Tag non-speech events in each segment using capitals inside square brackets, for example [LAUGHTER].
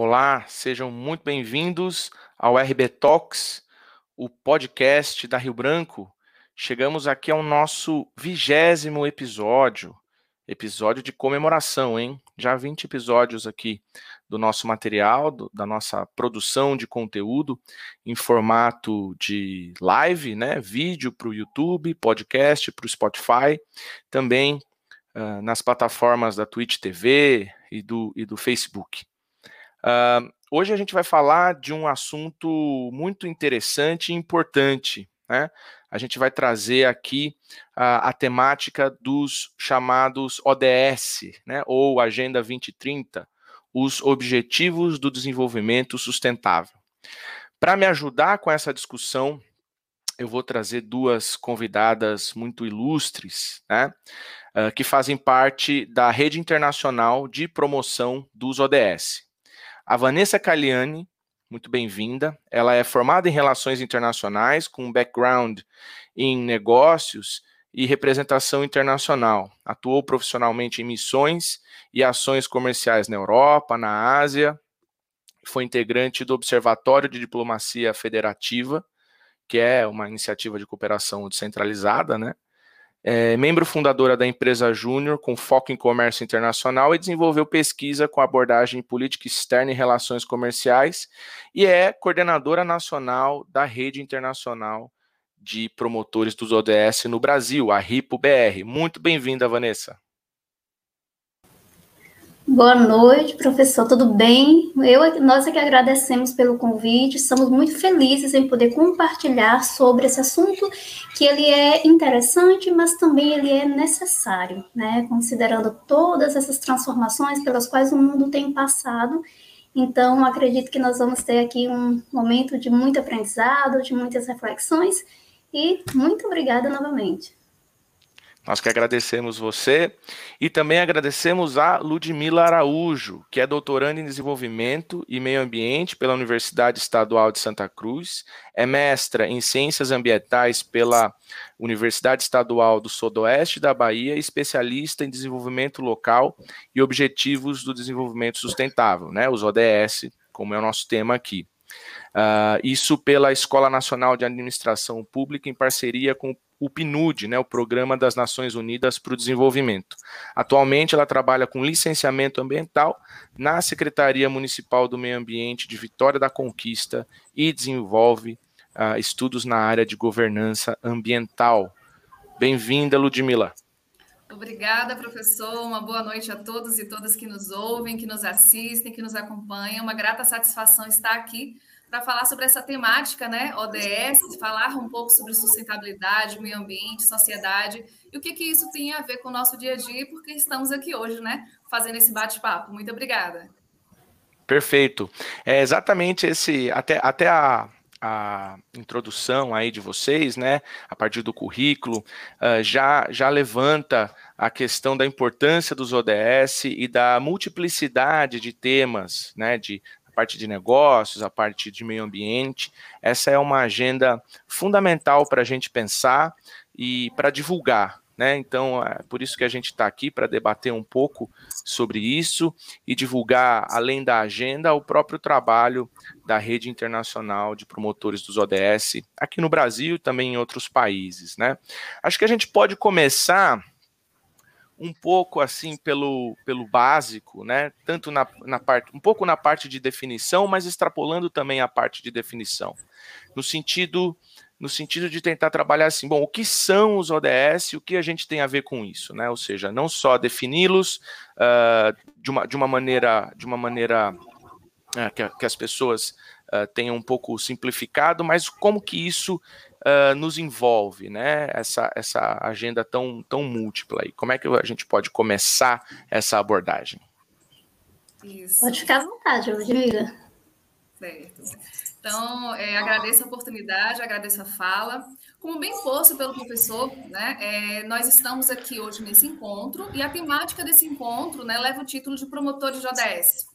Olá, sejam muito bem-vindos ao RB Talks, o podcast da Rio Branco. Chegamos aqui ao nosso vigésimo episódio, episódio de comemoração, hein? Já 20 episódios aqui do nosso material, do, da nossa produção de conteúdo em formato de live, né? Vídeo para o YouTube, podcast para o Spotify, também uh, nas plataformas da Twitch TV e do, e do Facebook. Uh, hoje a gente vai falar de um assunto muito interessante e importante. Né? A gente vai trazer aqui uh, a temática dos chamados ODS, né? ou Agenda 2030, os Objetivos do Desenvolvimento Sustentável. Para me ajudar com essa discussão, eu vou trazer duas convidadas muito ilustres, né, que fazem parte da rede internacional de promoção dos ODS. A Vanessa Caliani, muito bem-vinda. Ela é formada em Relações Internacionais, com background em negócios e representação internacional. Atuou profissionalmente em missões e ações comerciais na Europa, na Ásia. Foi integrante do Observatório de Diplomacia Federativa, que é uma iniciativa de cooperação descentralizada, né? É membro fundadora da empresa Júnior, com foco em comércio internacional, e desenvolveu pesquisa com abordagem política externa e relações comerciais, e é coordenadora nacional da rede internacional de promotores dos ODS no Brasil, a RIPO-BR. Muito bem-vinda, Vanessa. Boa noite, professor, tudo bem? Eu, nós é que agradecemos pelo convite, estamos muito felizes em poder compartilhar sobre esse assunto, que ele é interessante, mas também ele é necessário, né? Considerando todas essas transformações pelas quais o mundo tem passado. Então, acredito que nós vamos ter aqui um momento de muito aprendizado, de muitas reflexões, e muito obrigada novamente. Nós que agradecemos você e também agradecemos a Ludmila Araújo, que é doutoranda em desenvolvimento e meio ambiente pela Universidade Estadual de Santa Cruz, é mestra em ciências ambientais pela Universidade Estadual do Sudoeste da Bahia, especialista em desenvolvimento local e objetivos do desenvolvimento sustentável, né, os ODS, como é o nosso tema aqui. Uh, isso pela Escola Nacional de Administração Pública, em parceria com o PNUD, né, o Programa das Nações Unidas para o Desenvolvimento. Atualmente, ela trabalha com licenciamento ambiental na Secretaria Municipal do Meio Ambiente de Vitória da Conquista e desenvolve uh, estudos na área de governança ambiental. Bem-vinda, Ludmila. Obrigada, professor. Uma boa noite a todos e todas que nos ouvem, que nos assistem, que nos acompanham. Uma grata satisfação estar aqui para falar sobre essa temática, né, ODS, falar um pouco sobre sustentabilidade, meio ambiente, sociedade, e o que, que isso tem a ver com o nosso dia a dia, porque estamos aqui hoje, né, fazendo esse bate-papo. Muito obrigada. Perfeito. É exatamente esse, até, até a, a introdução aí de vocês, né, a partir do currículo, uh, já, já levanta a questão da importância dos ODS e da multiplicidade de temas, né, de parte de negócios, a parte de meio ambiente. Essa é uma agenda fundamental para a gente pensar e para divulgar. Né? Então, é por isso que a gente está aqui para debater um pouco sobre isso e divulgar, além da agenda, o próprio trabalho da rede internacional de promotores dos ODS aqui no Brasil e também em outros países. Né? Acho que a gente pode começar um pouco assim pelo, pelo básico, né? Tanto na, na parte, um pouco na parte de definição, mas extrapolando também a parte de definição, no sentido no sentido de tentar trabalhar assim, bom, o que são os ODS e o que a gente tem a ver com isso, né? Ou seja, não só defini-los uh, de, uma, de uma maneira de uma maneira uh, que, que, as pessoas uh, tenham um pouco simplificado, mas como que isso uh, nos envolve, né? Essa, essa agenda tão, tão múltipla. E como é que a gente pode começar essa abordagem? Isso. Pode ficar à vontade, Rodrigo. Certo. Então, é, agradeço a oportunidade, agradeço a fala. Como bem posto pelo professor, né, é, nós estamos aqui hoje nesse encontro e a temática desse encontro né, leva o título de promotores de ODS.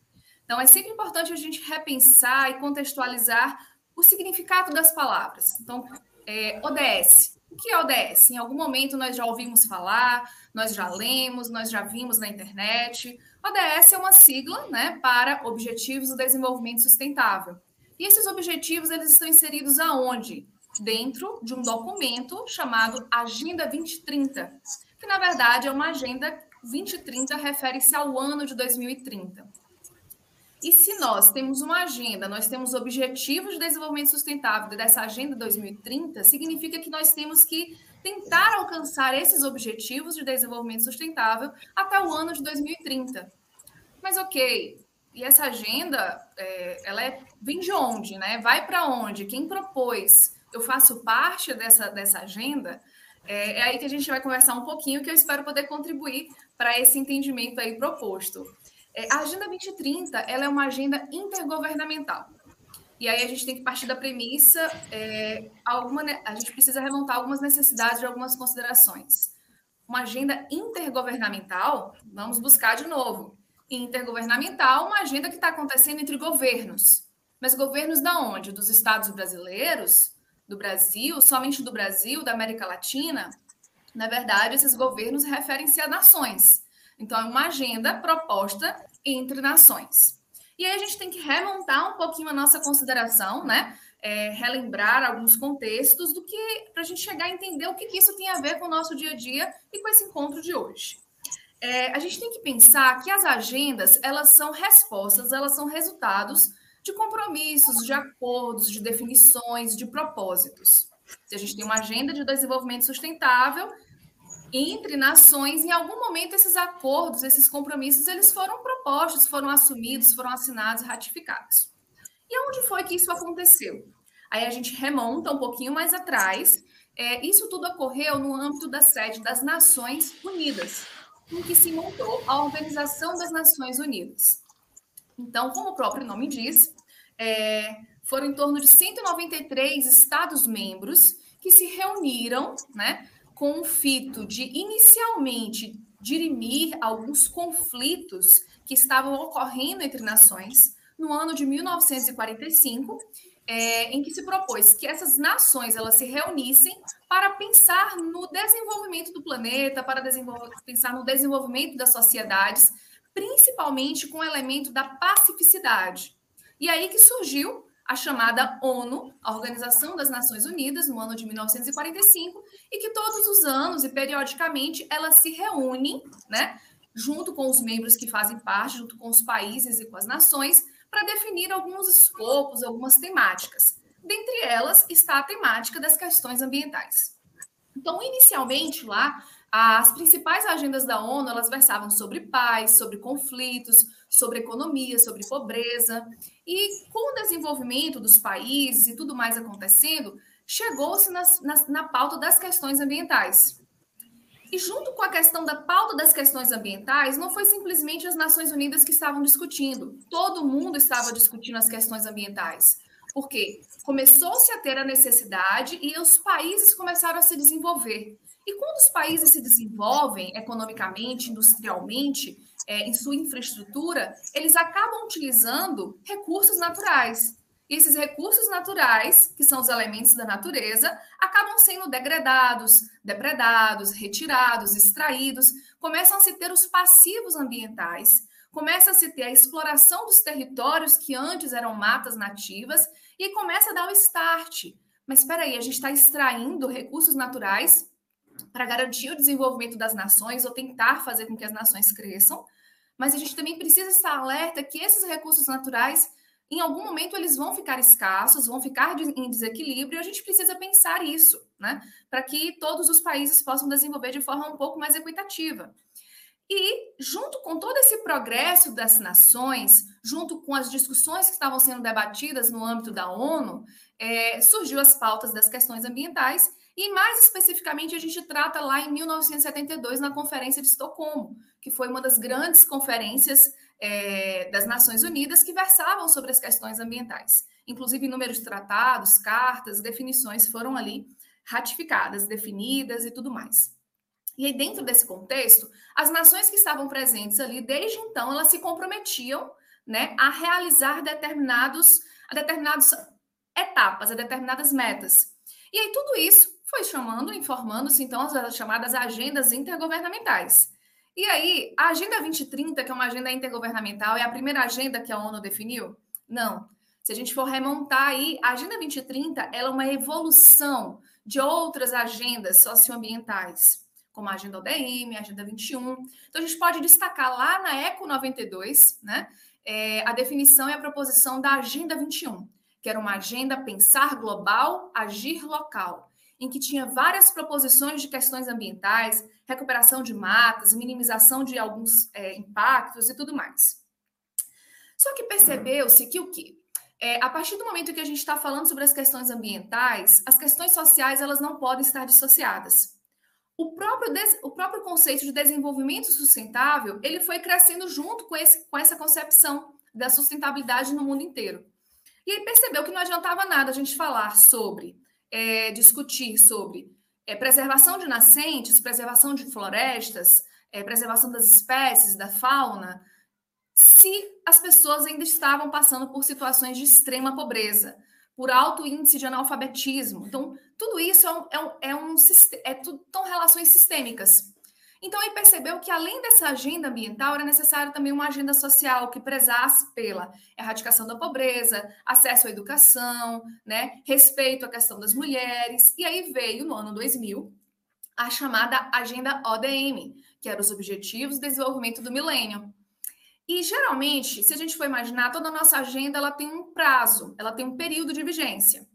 Então, é sempre importante a gente repensar e contextualizar o significado das palavras. Então, é, ODS. O que é ODS? Em algum momento nós já ouvimos falar, nós já lemos, nós já vimos na internet. ODS é uma sigla né, para Objetivos do Desenvolvimento Sustentável. E esses objetivos eles estão inseridos aonde? Dentro de um documento chamado Agenda 2030, que na verdade é uma agenda 2030 refere-se ao ano de 2030. E se nós temos uma agenda, nós temos objetivos de desenvolvimento sustentável dessa agenda 2030, significa que nós temos que tentar alcançar esses objetivos de desenvolvimento sustentável até o ano de 2030. Mas ok, e essa agenda, é, ela é, vem de onde, né? Vai para onde? Quem propôs? Eu faço parte dessa, dessa agenda? É, é, aí que a gente vai conversar um pouquinho, que eu espero poder contribuir para esse entendimento aí proposto. É, a Agenda 2030 ela é uma agenda intergovernamental. E aí a gente tem que partir da premissa, é, alguma, a gente precisa remontar algumas necessidades e algumas considerações. Uma agenda intergovernamental, vamos buscar de novo. Intergovernamental, uma agenda que está acontecendo entre governos. Mas governos da onde? Dos estados brasileiros, do Brasil, somente do Brasil, da América Latina? Na verdade, esses governos referem-se a nações. Então, é uma agenda proposta entre nações. E aí a gente tem que remontar um pouquinho a nossa consideração, né? É, relembrar alguns contextos do que para a gente chegar a entender o que, que, isso tem a ver com o nosso dia a dia e com esse encontro de hoje. É, a gente tem que pensar que as agendas elas são respostas, elas são resultados de compromissos, de acordos, de definições, de propósitos. Se a gente tem uma agenda de desenvolvimento sustentável, entre nações, em algum momento esses acordos, esses compromissos, eles foram propostos, foram assumidos, foram assinados, ratificados. E onde foi que isso aconteceu? Aí a gente remonta um pouquinho mais atrás. É, isso tudo ocorreu no âmbito da sede das Nações Unidas, em que se montou a Organização das Nações Unidas. Então, como o próprio nome diz, é, foram em torno de 193 Estados-membros que se reuniram, né, com o fito de inicialmente dirimir alguns conflitos que estavam ocorrendo entre nações no ano de 1945, é, em que se propôs que essas nações elas se reunissem para pensar no desenvolvimento do planeta, para pensar no desenvolvimento das sociedades, principalmente com o elemento da pacificidade. E aí que surgiu a chamada ONU, a Organização das Nações Unidas, no ano de 1945, e que todos os anos e periodicamente ela se reúne, né, junto com os membros que fazem parte, junto com os países e com as nações, para definir alguns escopos, algumas temáticas. Dentre elas está a temática das questões ambientais. Então, inicialmente lá, as principais agendas da ONU, elas versavam sobre paz, sobre conflitos, sobre economia, sobre pobreza. E com o desenvolvimento dos países e tudo mais acontecendo, chegou-se na, na, na pauta das questões ambientais. E junto com a questão da pauta das questões ambientais, não foi simplesmente as Nações Unidas que estavam discutindo. Todo mundo estava discutindo as questões ambientais. Porque começou-se a ter a necessidade e os países começaram a se desenvolver. E quando os países se desenvolvem economicamente, industrialmente, é, em sua infraestrutura, eles acabam utilizando recursos naturais. E esses recursos naturais, que são os elementos da natureza, acabam sendo degradados, depredados, retirados, extraídos, começam a se ter os passivos ambientais, começa a se ter a exploração dos territórios que antes eram matas nativas e começa a dar o start. Mas espera aí, a gente está extraindo recursos naturais para garantir o desenvolvimento das nações ou tentar fazer com que as nações cresçam, mas a gente também precisa estar alerta que esses recursos naturais, em algum momento, eles vão ficar escassos, vão ficar em desequilíbrio, e a gente precisa pensar isso, né? Para que todos os países possam desenvolver de forma um pouco mais equitativa. E, junto com todo esse progresso das nações, junto com as discussões que estavam sendo debatidas no âmbito da ONU, é, surgiu as pautas das questões ambientais e mais especificamente, a gente trata lá em 1972, na Conferência de Estocolmo, que foi uma das grandes conferências é, das Nações Unidas que versavam sobre as questões ambientais. Inclusive, inúmeros tratados, cartas, definições foram ali ratificadas, definidas e tudo mais. E aí, dentro desse contexto, as nações que estavam presentes ali, desde então, elas se comprometiam né, a realizar determinados, a determinadas etapas, a determinadas metas. E aí, tudo isso foi chamando, informando-se então as chamadas agendas intergovernamentais. E aí, a Agenda 2030, que é uma agenda intergovernamental, é a primeira agenda que a ONU definiu? Não. Se a gente for remontar aí, a Agenda 2030 ela é uma evolução de outras agendas socioambientais, como a Agenda ODM, a Agenda 21. Então, a gente pode destacar lá na ECO 92, né, é, a definição e a proposição da Agenda 21, que era uma agenda pensar global, agir local, em que tinha várias proposições de questões ambientais, recuperação de matas, minimização de alguns é, impactos e tudo mais. Só que percebeu-se que o quê? É, a partir do momento que a gente está falando sobre as questões ambientais, as questões sociais elas não podem estar dissociadas. O próprio, des, o próprio conceito de desenvolvimento sustentável ele foi crescendo junto com, esse, com essa concepção da sustentabilidade no mundo inteiro. E aí percebeu que não adiantava nada a gente falar sobre, é, discutir sobre é, preservação de nascentes, preservação de florestas, é, preservação das espécies, da fauna, se as pessoas ainda estavam passando por situações de extrema pobreza, por alto índice de analfabetismo. Então, tudo isso é, um, é, um, é, um, é tudo, são relações sistêmicas. Então, ele percebeu que, além dessa agenda ambiental, era necessário também uma agenda social que prezasse pela erradicação da pobreza, acesso à educação, né, respeito à questão das mulheres. E aí veio, no ano 2000, a chamada Agenda ODM, que eram os Objetivos de Desenvolvimento do Milênio. E geralmente, se a gente for imaginar, toda a nossa agenda ela tem um prazo, ela tem um período de vigência.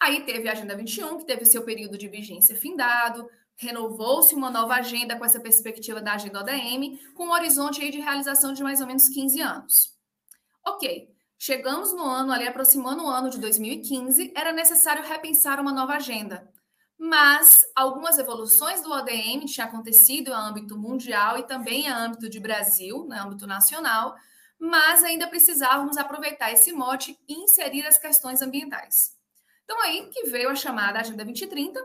Aí teve a Agenda 21, que teve seu período de vigência findado, renovou-se uma nova agenda com essa perspectiva da agenda ODM, com um horizonte aí de realização de mais ou menos 15 anos. Ok, chegamos no ano, ali aproximando o ano de 2015, era necessário repensar uma nova agenda mas algumas evoluções do ODM tinham acontecido em âmbito mundial e também em âmbito de Brasil, no né, âmbito nacional, mas ainda precisávamos aproveitar esse mote e inserir as questões ambientais. Então, aí que veio a chamada Agenda 2030,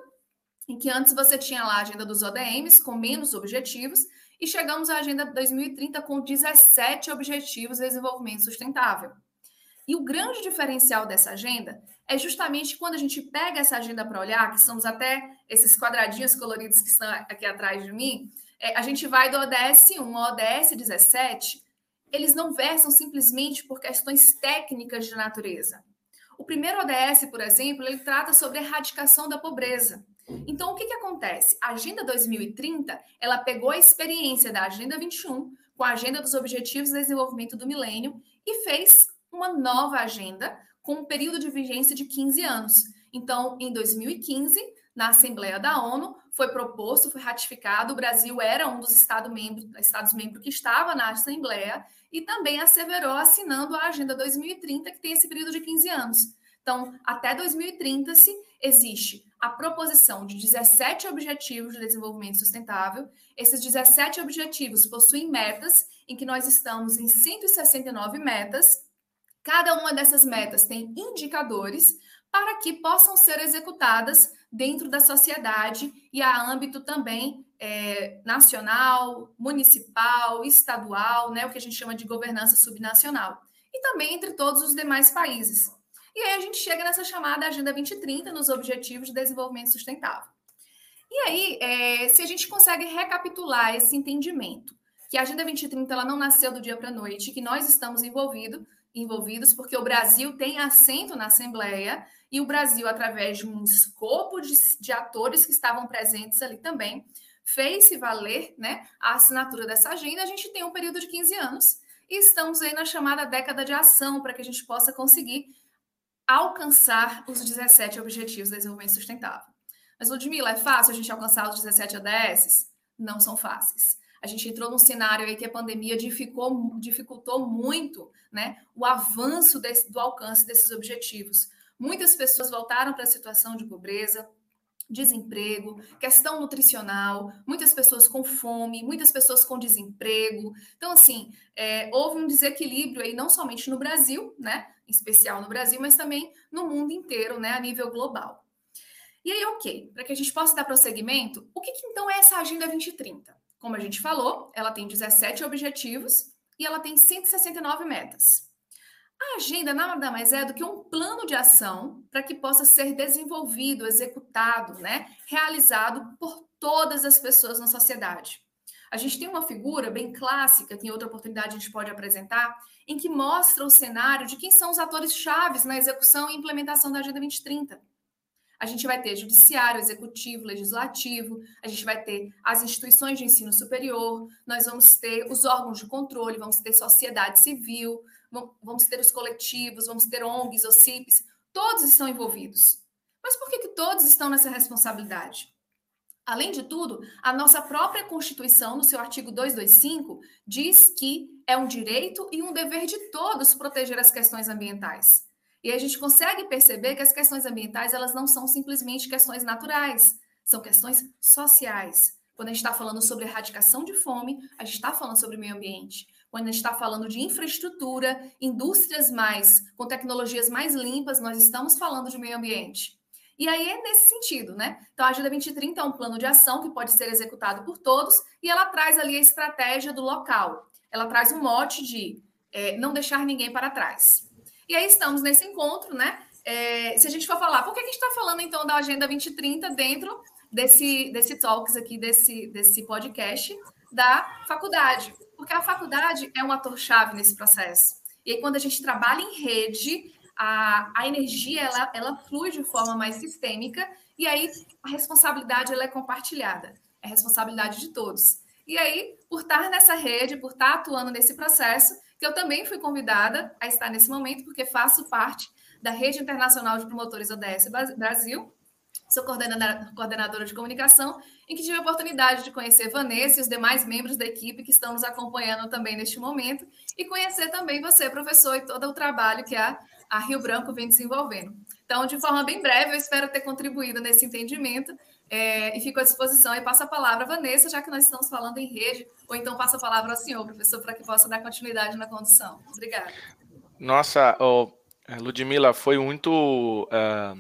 em que antes você tinha lá a agenda dos ODMs, com menos objetivos, e chegamos à Agenda 2030 com 17 objetivos de desenvolvimento sustentável. E o grande diferencial dessa agenda é justamente quando a gente pega essa agenda para olhar, que são até esses quadradinhos coloridos que estão aqui atrás de mim, é, a gente vai do ODS 1 ao ODS 17, eles não versam simplesmente por questões técnicas de natureza. O primeiro ODS, por exemplo, ele trata sobre erradicação da pobreza. Então, o que, que acontece? A Agenda 2030, ela pegou a experiência da Agenda 21 com a Agenda dos Objetivos de Desenvolvimento do Milênio e fez uma nova agenda com um período de vigência de 15 anos. Então, em 2015, na Assembleia da ONU, foi proposto, foi ratificado, o Brasil era um dos Estados -membros que estava na Assembleia e também asseverou assinando a Agenda 2030, que tem esse período de 15 anos. Então, até 2030 se existe a proposição de 17 objetivos de desenvolvimento sustentável. Esses 17 objetivos possuem metas em que nós estamos em 169 metas Cada uma dessas metas tem indicadores para que possam ser executadas dentro da sociedade e a âmbito também é, nacional, municipal, estadual, né, o que a gente chama de governança subnacional, e também entre todos os demais países. E aí a gente chega nessa chamada Agenda 2030, nos Objetivos de Desenvolvimento Sustentável. E aí, é, se a gente consegue recapitular esse entendimento, que a Agenda 2030 ela não nasceu do dia para a noite, que nós estamos envolvidos envolvidos, porque o Brasil tem assento na Assembleia e o Brasil, através de um escopo de, de atores que estavam presentes ali também, fez-se valer né, a assinatura dessa agenda. A gente tem um período de 15 anos e estamos aí na chamada década de ação para que a gente possa conseguir alcançar os 17 Objetivos de Desenvolvimento Sustentável. Mas, Ludmila, é fácil a gente alcançar os 17 ODS? Não são fáceis a gente entrou num cenário aí que a pandemia dificultou, dificultou muito né, o avanço desse, do alcance desses objetivos. Muitas pessoas voltaram para a situação de pobreza, desemprego, questão nutricional, muitas pessoas com fome, muitas pessoas com desemprego. Então, assim, é, houve um desequilíbrio aí, não somente no Brasil, né, em especial no Brasil, mas também no mundo inteiro, né, a nível global. E aí, ok, para que a gente possa dar prosseguimento, o que, que então é essa Agenda 2030? Como a gente falou, ela tem 17 objetivos e ela tem 169 metas. A agenda nada mais é do que um plano de ação para que possa ser desenvolvido, executado, né, realizado por todas as pessoas na sociedade. A gente tem uma figura bem clássica, que em outra oportunidade a gente pode apresentar, em que mostra o cenário de quem são os atores chaves na execução e implementação da Agenda 2030. A gente vai ter judiciário, executivo, legislativo, a gente vai ter as instituições de ensino superior, nós vamos ter os órgãos de controle, vamos ter sociedade civil, vamos ter os coletivos, vamos ter ONGs, OCIPs, todos estão envolvidos. Mas por que, que todos estão nessa responsabilidade? Além de tudo, a nossa própria Constituição, no seu artigo 225, diz que é um direito e um dever de todos proteger as questões ambientais. E a gente consegue perceber que as questões ambientais elas não são simplesmente questões naturais, são questões sociais. Quando a gente está falando sobre erradicação de fome, a gente está falando sobre meio ambiente. Quando a gente está falando de infraestrutura, indústrias mais, com tecnologias mais limpas, nós estamos falando de meio ambiente. E aí é nesse sentido, né? Então, a Agenda 2030 é um plano de ação que pode ser executado por todos e ela traz ali a estratégia do local. Ela traz um mote de é, não deixar ninguém para trás. E aí estamos nesse encontro, né? É, se a gente for falar, por que a gente está falando então da Agenda 2030 dentro desse, desse talks aqui, desse, desse podcast da faculdade? Porque a faculdade é um ator-chave nesse processo. E aí, quando a gente trabalha em rede, a, a energia ela, ela flui de forma mais sistêmica e aí a responsabilidade ela é compartilhada, é responsabilidade de todos. E aí, por estar nessa rede, por estar atuando nesse processo, que eu também fui convidada a estar nesse momento, porque faço parte da Rede Internacional de Promotores ODS Brasil, sou coordenadora de comunicação, em que tive a oportunidade de conhecer Vanessa e os demais membros da equipe que estão nos acompanhando também neste momento, e conhecer também você, professor, e todo o trabalho que a a Rio Branco vem desenvolvendo. Então, de forma bem breve, eu espero ter contribuído nesse entendimento é, e fico à disposição e passo a palavra à Vanessa, já que nós estamos falando em rede, ou então passo a palavra ao senhor, professor, para que possa dar continuidade na condução. Obrigada. Nossa, oh, Ludmila, foi muito, uh,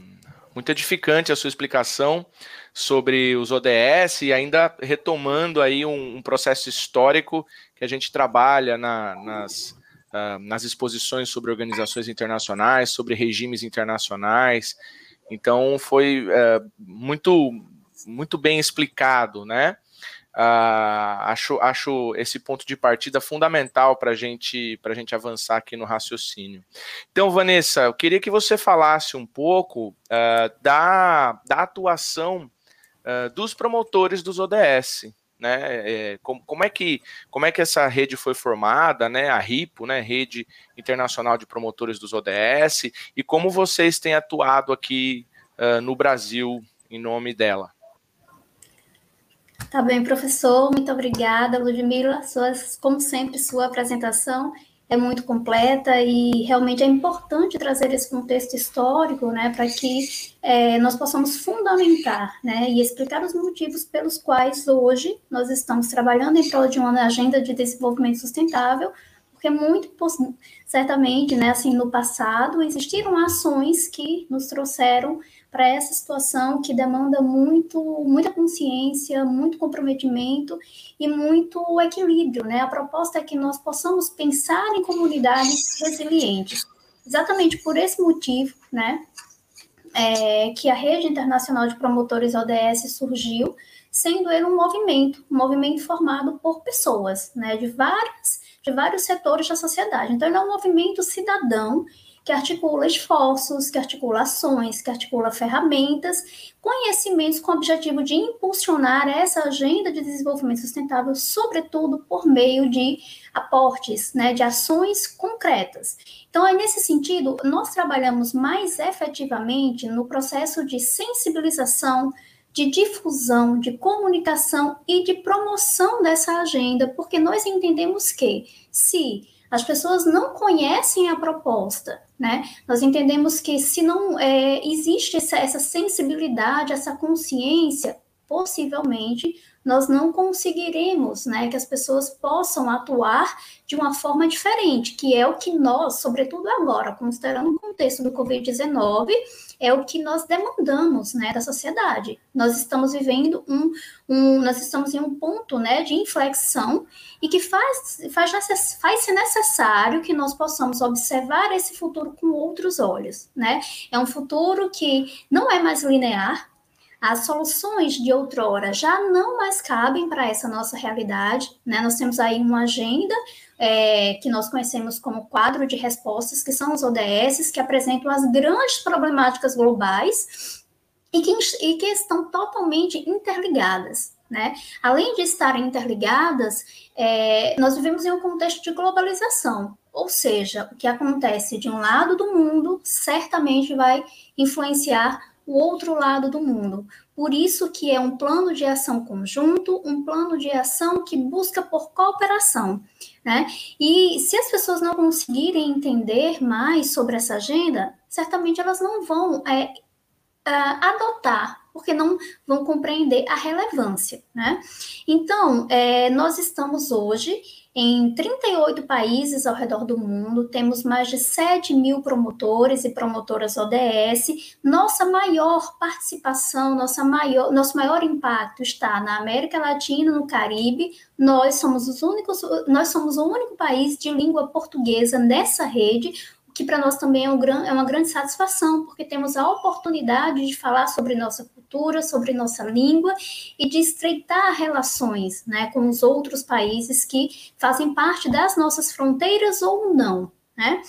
muito edificante a sua explicação sobre os ODS e ainda retomando aí um, um processo histórico que a gente trabalha na, nas uh, nas exposições sobre organizações internacionais, sobre regimes internacionais. Então foi uh, muito muito bem explicado, né? Uh, acho, acho esse ponto de partida fundamental para gente, a gente avançar aqui no raciocínio. Então, Vanessa, eu queria que você falasse um pouco uh, da, da atuação uh, dos promotores dos ODS né? É, como, como, é que, como é que essa rede foi formada, né? A RIPO, né? Rede Internacional de Promotores dos ODS, e como vocês têm atuado aqui uh, no Brasil em nome dela. Tá bem, professor, muito obrigada, Ludmila, suas, como sempre, sua apresentação é muito completa e realmente é importante trazer esse contexto histórico, né, para que é, nós possamos fundamentar, né, e explicar os motivos pelos quais hoje nós estamos trabalhando em prol de uma agenda de desenvolvimento sustentável, porque muito certamente, né, assim, no passado existiram ações que nos trouxeram para essa situação que demanda muito, muita consciência, muito comprometimento e muito equilíbrio, né? A proposta é que nós possamos pensar em comunidades resilientes. Exatamente por esse motivo, né? É, que a Rede Internacional de Promotores ODS surgiu, sendo ele um movimento, um movimento formado por pessoas, né, de várias, de vários setores da sociedade. Então, ele é um movimento cidadão que articula esforços, que articula ações, que articula ferramentas, conhecimentos com o objetivo de impulsionar essa agenda de desenvolvimento sustentável, sobretudo por meio de aportes, né, de ações concretas. Então, é nesse sentido, nós trabalhamos mais efetivamente no processo de sensibilização, de difusão, de comunicação e de promoção dessa agenda, porque nós entendemos que se as pessoas não conhecem a proposta, né? Nós entendemos que se não é, existe essa, essa sensibilidade, essa consciência, possivelmente nós não conseguiremos, né, que as pessoas possam atuar de uma forma diferente, que é o que nós, sobretudo agora, considerando o contexto do Covid-19, é o que nós demandamos, né, da sociedade. Nós estamos vivendo um, um nós estamos em um ponto, né, de inflexão e que faz, faz, faz ser necessário que nós possamos observar esse futuro com outros olhos, né? É um futuro que não é mais linear, as soluções de outrora já não mais cabem para essa nossa realidade, né? Nós temos aí uma agenda é, que nós conhecemos como quadro de respostas, que são os ODS, que apresentam as grandes problemáticas globais e que, e que estão totalmente interligadas. Né? Além de estarem interligadas, é, nós vivemos em um contexto de globalização, ou seja, o que acontece de um lado do mundo certamente vai influenciar o outro lado do mundo. Por isso que é um plano de ação conjunto, um plano de ação que busca por cooperação, né? E se as pessoas não conseguirem entender mais sobre essa agenda, certamente elas não vão é, adotar, porque não vão compreender a relevância, né? Então, é, nós estamos hoje em 38 países ao redor do mundo, temos mais de 7 mil promotores e promotoras ODS. Nossa maior participação, nossa maior, nosso maior impacto está na América Latina, no Caribe. Nós somos os únicos, nós somos o único país de língua portuguesa nessa rede, que para nós também é, um, é uma grande satisfação, porque temos a oportunidade de falar sobre nossa cultura, sobre nossa língua e de estreitar relações né, com os outros países que fazem parte das nossas fronteiras ou não. Né?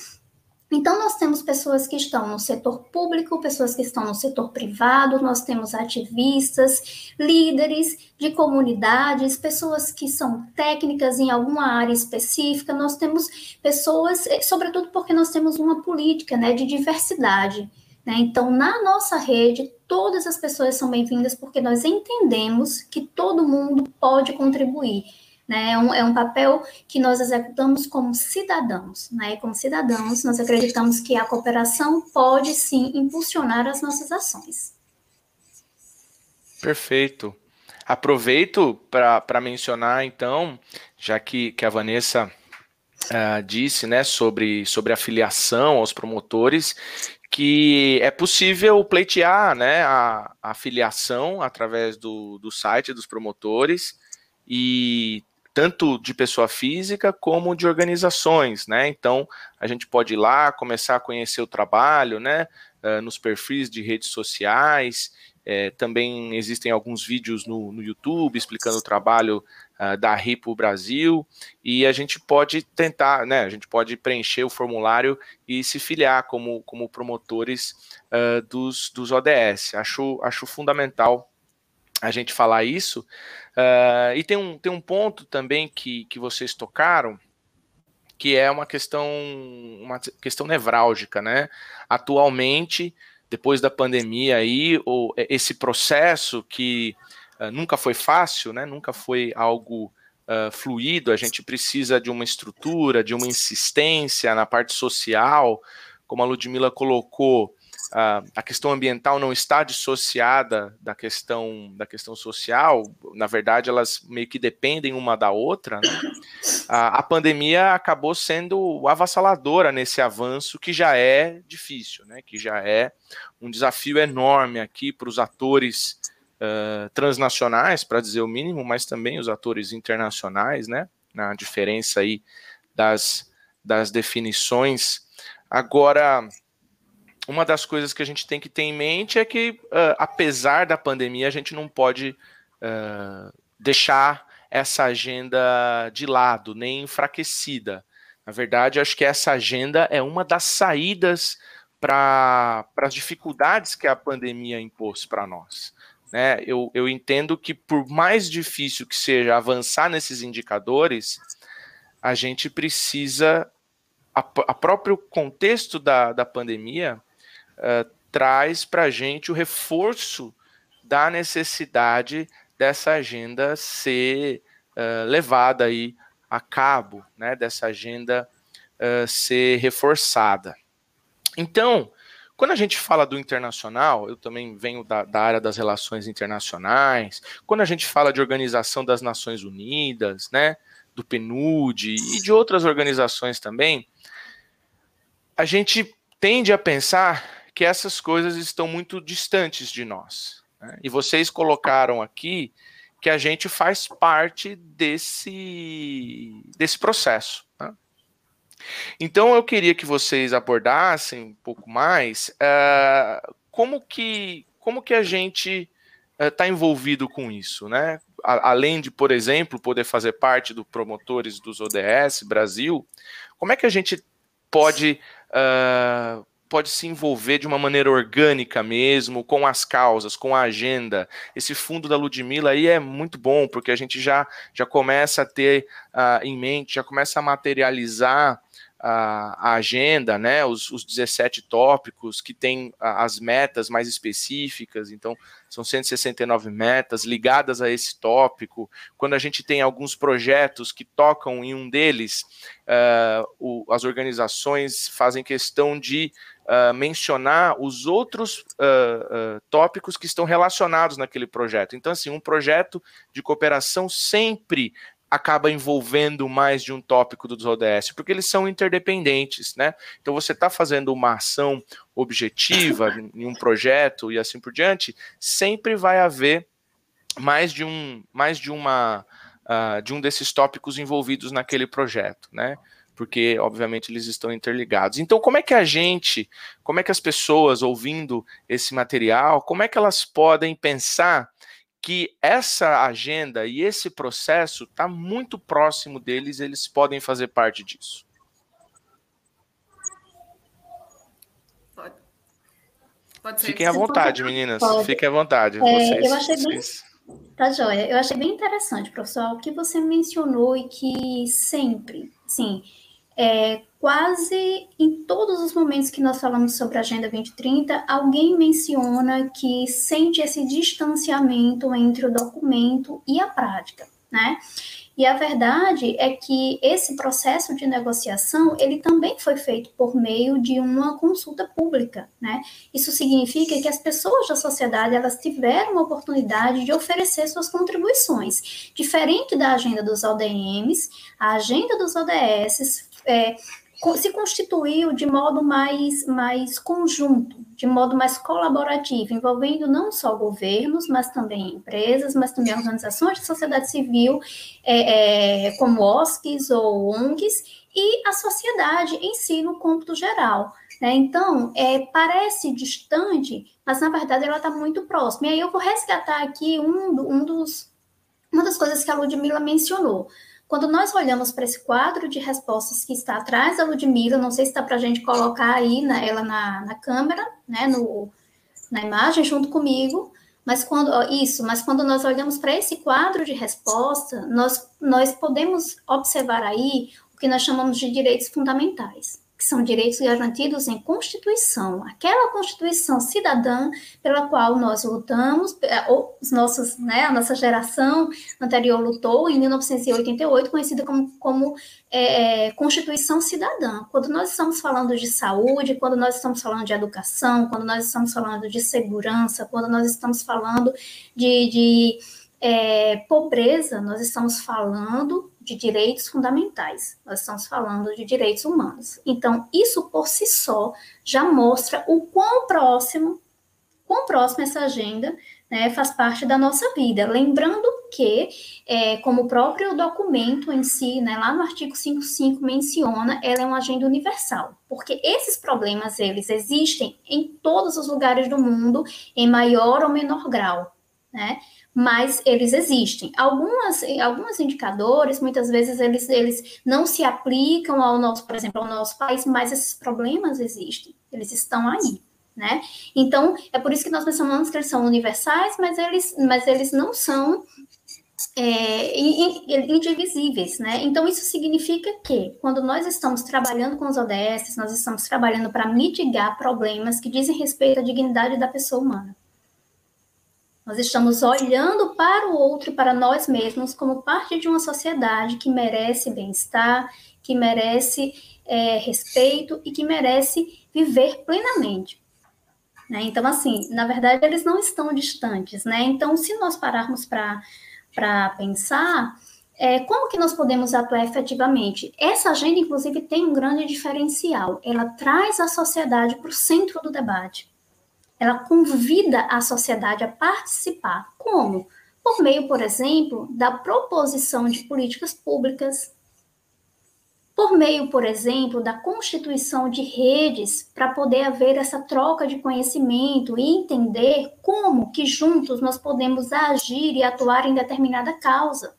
Então, nós temos pessoas que estão no setor público, pessoas que estão no setor privado, nós temos ativistas, líderes de comunidades, pessoas que são técnicas em alguma área específica, nós temos pessoas, eh, sobretudo porque nós temos uma política né, de diversidade. Né? Então, na nossa rede, todas as pessoas são bem-vindas porque nós entendemos que todo mundo pode contribuir. Né? É, um, é um papel que nós executamos como cidadãos. Né? Como cidadãos, nós acreditamos que a cooperação pode sim impulsionar as nossas ações. Perfeito. Aproveito para mencionar, então, já que, que a Vanessa uh, disse né, sobre, sobre a filiação aos promotores, que é possível pleitear né, a, a filiação através do, do site dos promotores e tanto de pessoa física como de organizações, né? Então a gente pode ir lá começar a conhecer o trabalho, né? Uh, nos perfis de redes sociais. É, também existem alguns vídeos no, no YouTube explicando o trabalho uh, da RIPO Brasil e a gente pode tentar, né? A gente pode preencher o formulário e se filiar como, como promotores uh, dos, dos ODS. Acho, acho fundamental a gente falar isso. Uh, e tem um, tem um ponto também que, que vocês tocaram, que é uma questão, uma questão nevrálgica, né? Atualmente, depois da pandemia aí, o, esse processo que uh, nunca foi fácil, né? Nunca foi algo uh, fluido, a gente precisa de uma estrutura, de uma insistência na parte social, como a Ludmilla colocou, a, questão ambiental não está dissociada da questão da questão social, na verdade elas meio que dependem uma da outra. Né? A, a, pandemia acabou sendo avassaladora nesse avanço que já é difícil, né? Que já é um desafio enorme aqui para os atores uh, transnacionais, para dizer o mínimo, mas também os atores internacionais, né? Na diferença aí das, das definições. Agora, uma das coisas que a gente tem que ter em mente é que, uh, apesar da pandemia, a gente não pode uh, deixar essa agenda de lado, nem enfraquecida. Na verdade, acho que essa agenda é uma das saídas para as dificuldades que a pandemia impôs para nós. Né? Eu, eu entendo que, por mais difícil que seja avançar nesses indicadores, a gente precisa, a, a próprio contexto da, da pandemia, uh, traz para a gente o reforço da necessidade dessa agenda ser uh, levada aí a cabo, né, dessa agenda uh, ser reforçada. Então, Quando a gente fala do internacional, eu também venho da, da, área das relações internacionais, quando a gente fala de Organização das Nações Unidas, né, do PNUD e de outras organizações também, a gente tende a pensar que essas coisas estão muito distantes de nós. Né? E vocês colocaram aqui que a gente faz parte desse, desse processo. Né? Então eu queria que vocês abordassem um pouco mais uh, como, que, como que a gente está uh, envolvido com isso, né? A, além de, por exemplo, poder fazer parte do promotores dos ODS Brasil, como é que a gente pode uh, pode se envolver de uma maneira orgânica mesmo, com as causas, com a agenda. Esse fundo da Ludmilla aí é muito bom, porque a gente já, já começa a ter uh, em mente, já começa a materializar a, a agenda, né, os, os 17 tópicos que tem as metas mais específicas, então são 169 metas ligadas a esse tópico. Quando a gente tem alguns projetos que tocam em um deles, uh, o, as organizações fazem questão de uh, mencionar os outros uh, tópicos que estão relacionados naquele projeto. Então, assim, um projeto de cooperação sempre acaba envolvendo mais de um tópico dos ODS, porque eles são interdependentes, né? Então você está fazendo uma ação objetiva [LAUGHS] em um projeto e assim por diante, sempre vai haver mais de um, mais de uma, uh, de um desses tópicos envolvidos naquele projeto, né? Porque obviamente eles estão interligados. Então como é que a gente, como é que as pessoas ouvindo esse material, como é que elas podem pensar que essa agenda e esse processo está muito próximo deles, eles podem fazer parte disso. Pode. Pode ser. Fiquem à vontade, meninas. Pode. Fiquem à vontade. É, vocês, eu achei bem. vocês... Tá joia. Eu achei bem interessante, professor, o que você mencionou e que sempre, sim, é, quase em todos os momentos que nós falamos sobre a Agenda 2030, alguém menciona que sente esse distanciamento entre o documento e a prática, né? E a verdade é que esse processo de negociação, ele também foi feito por meio de uma consulta pública, né? Isso significa que as pessoas da sociedade, elas tiveram a oportunidade de oferecer suas contribuições. Diferente da agenda dos ODMs, a agenda dos ODS é, se constituiu de modo mais, mais conjunto, de modo mais colaborativo, envolvendo não só governos, mas também empresas, mas também organizações de sociedade civil, é, é, como OSCs ou ONGs, e a sociedade em si no cômputo geral. Né? Então, é, parece distante, mas na verdade ela está muito próxima. E aí eu vou resgatar aqui um, um dos, uma das coisas que a Ludmilla mencionou. Quando nós olhamos para esse quadro de respostas que está atrás da Ludmilla, não sei se está para a gente colocar aí na, ela na, na câmera, né, no, na imagem junto comigo, mas quando isso, mas quando nós olhamos para esse quadro de resposta, nós, nós podemos observar aí o que nós chamamos de direitos fundamentais que são direitos garantidos em Constituição, aquela Constituição cidadã pela qual nós lutamos, ou os nossos, né, a nossa geração anterior lutou em 1988, conhecida como, como é, Constituição Cidadã. Quando nós estamos falando de saúde, quando nós estamos falando de educação, quando nós estamos falando de segurança, quando nós estamos falando de, de é, pobreza, nós estamos falando de direitos fundamentais, nós estamos falando de direitos humanos. Então, isso por si só já mostra o quão próximo, quão próximo essa agenda né, faz parte da nossa vida. Lembrando que, é, como o próprio documento em si, né, lá no artigo 55 menciona, ela é uma agenda universal, porque esses problemas, eles existem em todos os lugares do mundo, em maior ou menor grau, né? mas eles existem. Algumas, alguns indicadores, muitas vezes, eles, eles não se aplicam ao nosso, por exemplo, ao nosso país, mas esses problemas existem, eles estão aí. Né? Então, é por isso que nós mencionamos que eles são universais, mas eles, mas eles não são é, indivisíveis, né? Então, isso significa que, quando nós estamos trabalhando com os ODS, nós estamos trabalhando para mitigar problemas que dizem respeito à dignidade da pessoa humana. Nós estamos olhando para o outro para nós mesmos como parte de uma sociedade que merece bem-estar, que merece é, respeito e que merece viver plenamente. Né? Então, assim, na verdade, eles não estão distantes. Né? Então, se nós pararmos para pensar, é, como que nós podemos atuar efetivamente? Essa agenda, inclusive, tem um grande diferencial. Ela traz a sociedade para o centro do debate. Ela convida a sociedade a participar. Como? Por meio, por exemplo, da proposição de políticas públicas, por meio, por exemplo, da constituição de redes para poder haver essa troca de conhecimento e entender como que juntos nós podemos agir e atuar em determinada causa.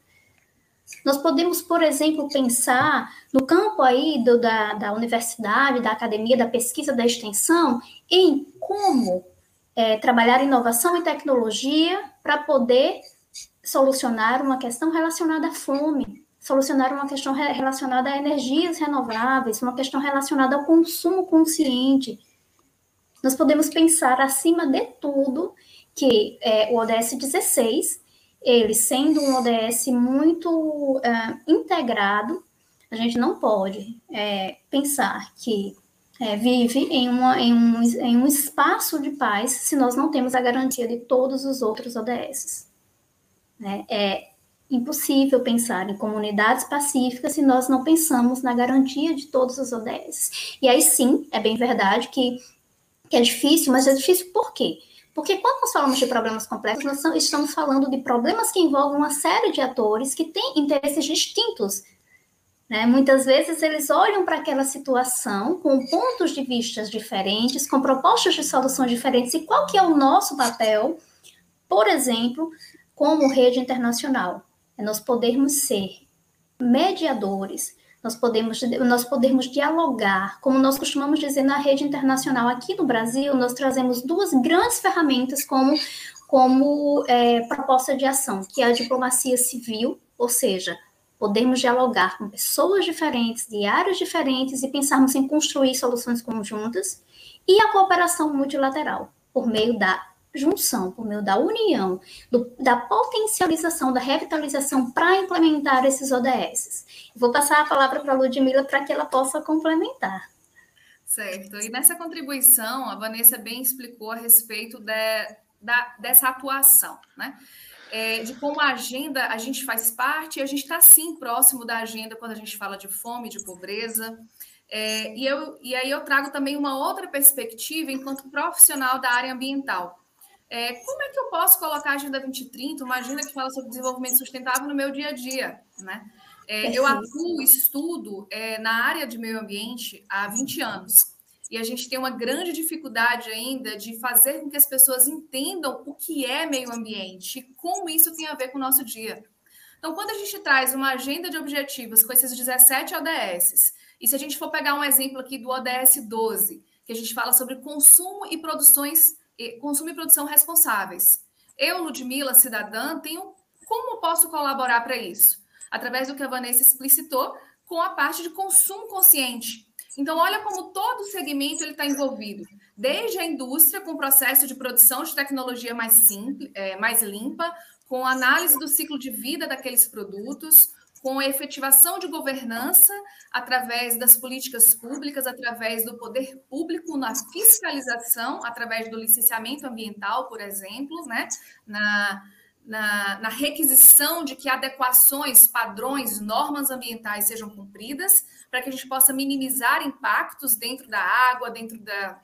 Nós podemos, por exemplo, pensar no campo aí do, da, da universidade, da academia, da pesquisa, da extensão, em como é, trabalhar inovação e tecnologia para poder solucionar uma questão relacionada à fome, solucionar uma questão relacionada a energias renováveis, uma questão relacionada ao consumo consciente. Nós podemos pensar, acima de tudo, que é, o ODS 16, ele sendo um ODS muito é, integrado, a gente não pode é, pensar que é, vive em, uma, em, um, em um espaço de paz se nós não temos a garantia de todos os outros ODS. Né? É, impossível pensar em comunidades pacíficas se nós não pensamos na garantia de todos os ODS. E aí sim, é bem verdade que, que é difícil, mas é difícil por quê? Porque quando nós falamos de problemas complexos, nós estamos falando de problemas que envolvem uma série de atores que têm interesses distintos. Né? Muitas vezes eles olham para aquela situação com pontos de vista diferentes, com propostas de solução diferentes. E qual que é o nosso papel, por exemplo, como rede internacional? é nós podermos ser mediadores, nós podemos, nós podemos dialogar, como nós costumamos dizer na rede internacional aqui no Brasil, nós trazemos duas grandes ferramentas como, como é, proposta de ação, que é a diplomacia civil, ou seja, podemos dialogar com pessoas diferentes, de áreas diferentes e pensarmos em construir soluções conjuntas, e a cooperação multilateral, por meio da junção, por meio da união, do, da potencialização, da revitalização para implementar esses ODS. Vou passar a palavra para a Ludmilla para que ela possa complementar. Certo. E nessa contribuição, a Vanessa bem explicou a respeito de, da, dessa atuação, né? É, de como a agenda a gente faz parte, a gente está sim próximo da agenda quando a gente fala de fome, de pobreza. É, e, eu, e aí eu trago também uma outra perspectiva enquanto profissional da área ambiental. É, como é que eu posso colocar a Agenda 2030, uma agenda que fala sobre desenvolvimento sustentável no meu dia a dia? Né? É, eu atuo, estudo é, na área de meio ambiente há 20 anos. E a gente tem uma grande dificuldade ainda de fazer com que as pessoas entendam o que é meio ambiente e como isso tem a ver com o nosso dia. Então, quando a gente traz uma agenda de objetivos com esses 17 ODS, e se a gente for pegar um exemplo aqui do ODS 12, que a gente fala sobre consumo e produções consumo e produção responsáveis. Eu, Ludmila, cidadã, tenho como posso colaborar para isso? Através do que a Vanessa explicitou, com a parte de consumo consciente. Então, olha como todo o segmento está envolvido, desde a indústria, com o processo de produção de tecnologia mais simples, é, mais limpa, com análise do ciclo de vida daqueles produtos, com a efetivação de governança através das políticas públicas, através do poder público na fiscalização, através do licenciamento ambiental, por exemplo, né? na, na, na requisição de que adequações, padrões, normas ambientais sejam cumpridas, para que a gente possa minimizar impactos dentro da água, dentro da,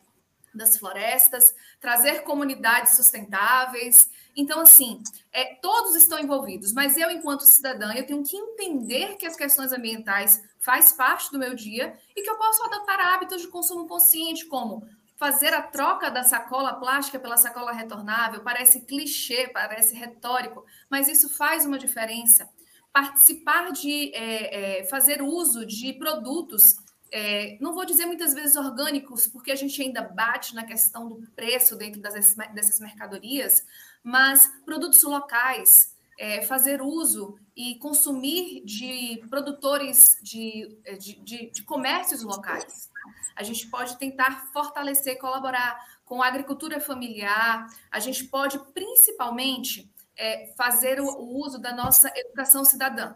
das florestas, trazer comunidades sustentáveis, então, assim, é, todos estão envolvidos, mas eu, enquanto cidadã, eu tenho que entender que as questões ambientais faz parte do meu dia e que eu posso adotar hábitos de consumo consciente, como fazer a troca da sacola plástica pela sacola retornável. Parece clichê, parece retórico, mas isso faz uma diferença. Participar de é, é, fazer uso de produtos é, não vou dizer muitas vezes orgânicos, porque a gente ainda bate na questão do preço dentro das, dessas mercadorias, mas produtos locais, é, fazer uso e consumir de produtores de, de, de, de comércios locais. A gente pode tentar fortalecer, colaborar com a agricultura familiar, a gente pode principalmente é, fazer o, o uso da nossa educação cidadã,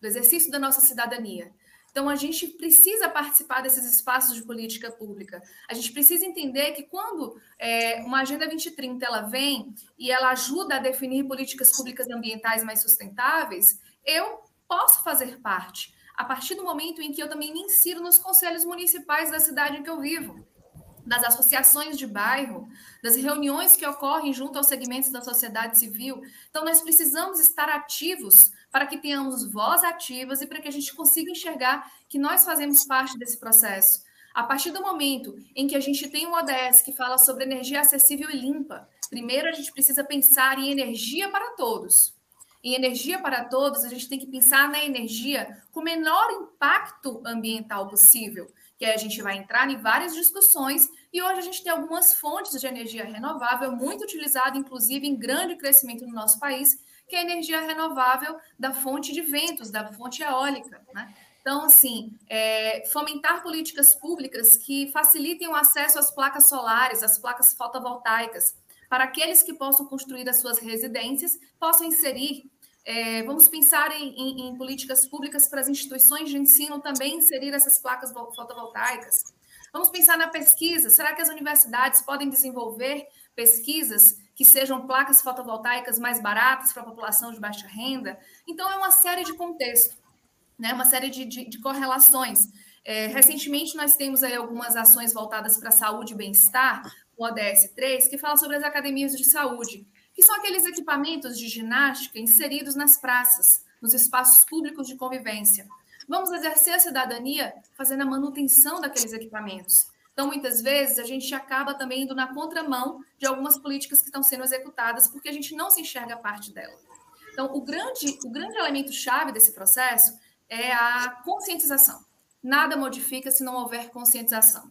do exercício da nossa cidadania Então, a gente precisa participar desses espaços de política pública. A gente precisa entender que quando é, uma Agenda 2030 ela vem e ela ajuda a definir políticas públicas ambientais mais sustentáveis, eu posso fazer parte, a partir do momento em que eu também me insiro nos conselhos municipais da cidade em que eu vivo das associações de bairro, das reuniões que ocorrem junto aos segmentos da sociedade civil. Então, nós precisamos estar ativos para que tenhamos voz ativas e para que a gente consiga enxergar que nós fazemos parte desse processo. A partir do momento em que a gente tem um ODS que fala sobre energia acessível e limpa, primeiro a gente precisa pensar em energia para todos. Em energia para todos, a gente tem que pensar na energia com o menor impacto ambiental possível que a gente vai entrar em várias discussões, e hoje a gente tem algumas fontes de energia renovável muito utilizada, inclusive em grande crescimento no nosso país, que é a energia renovável da fonte de ventos, da fonte eólica. Né? Então, assim, é, fomentar políticas públicas que facilitem o acesso às placas solares, às placas fotovoltaicas, para aqueles que possam construir as suas residências, possam inserir é, vamos pensar em, em, em, políticas públicas para as instituições de ensino também inserir essas placas fotovoltaicas. Vamos pensar na pesquisa. Será que as universidades podem desenvolver pesquisas que sejam placas fotovoltaicas mais baratas para a população de baixa renda? Então, é uma série de contextos, né? uma série de, de, de correlações. É, recentemente, nós temos aí algumas ações voltadas para saúde e bem-estar, o ODS 3, que fala sobre as academias de saúde que são aqueles equipamentos de ginástica inseridos nas praças, nos espaços públicos de convivência. Vamos exercer a cidadania fazendo a manutenção daqueles equipamentos. Então, muitas vezes, a gente acaba também indo na contramão de algumas políticas que estão sendo executadas, porque a gente não se enxerga parte dela. Então, o grande, o grande elemento chave desse processo é a conscientização. Nada modifica se não houver conscientização.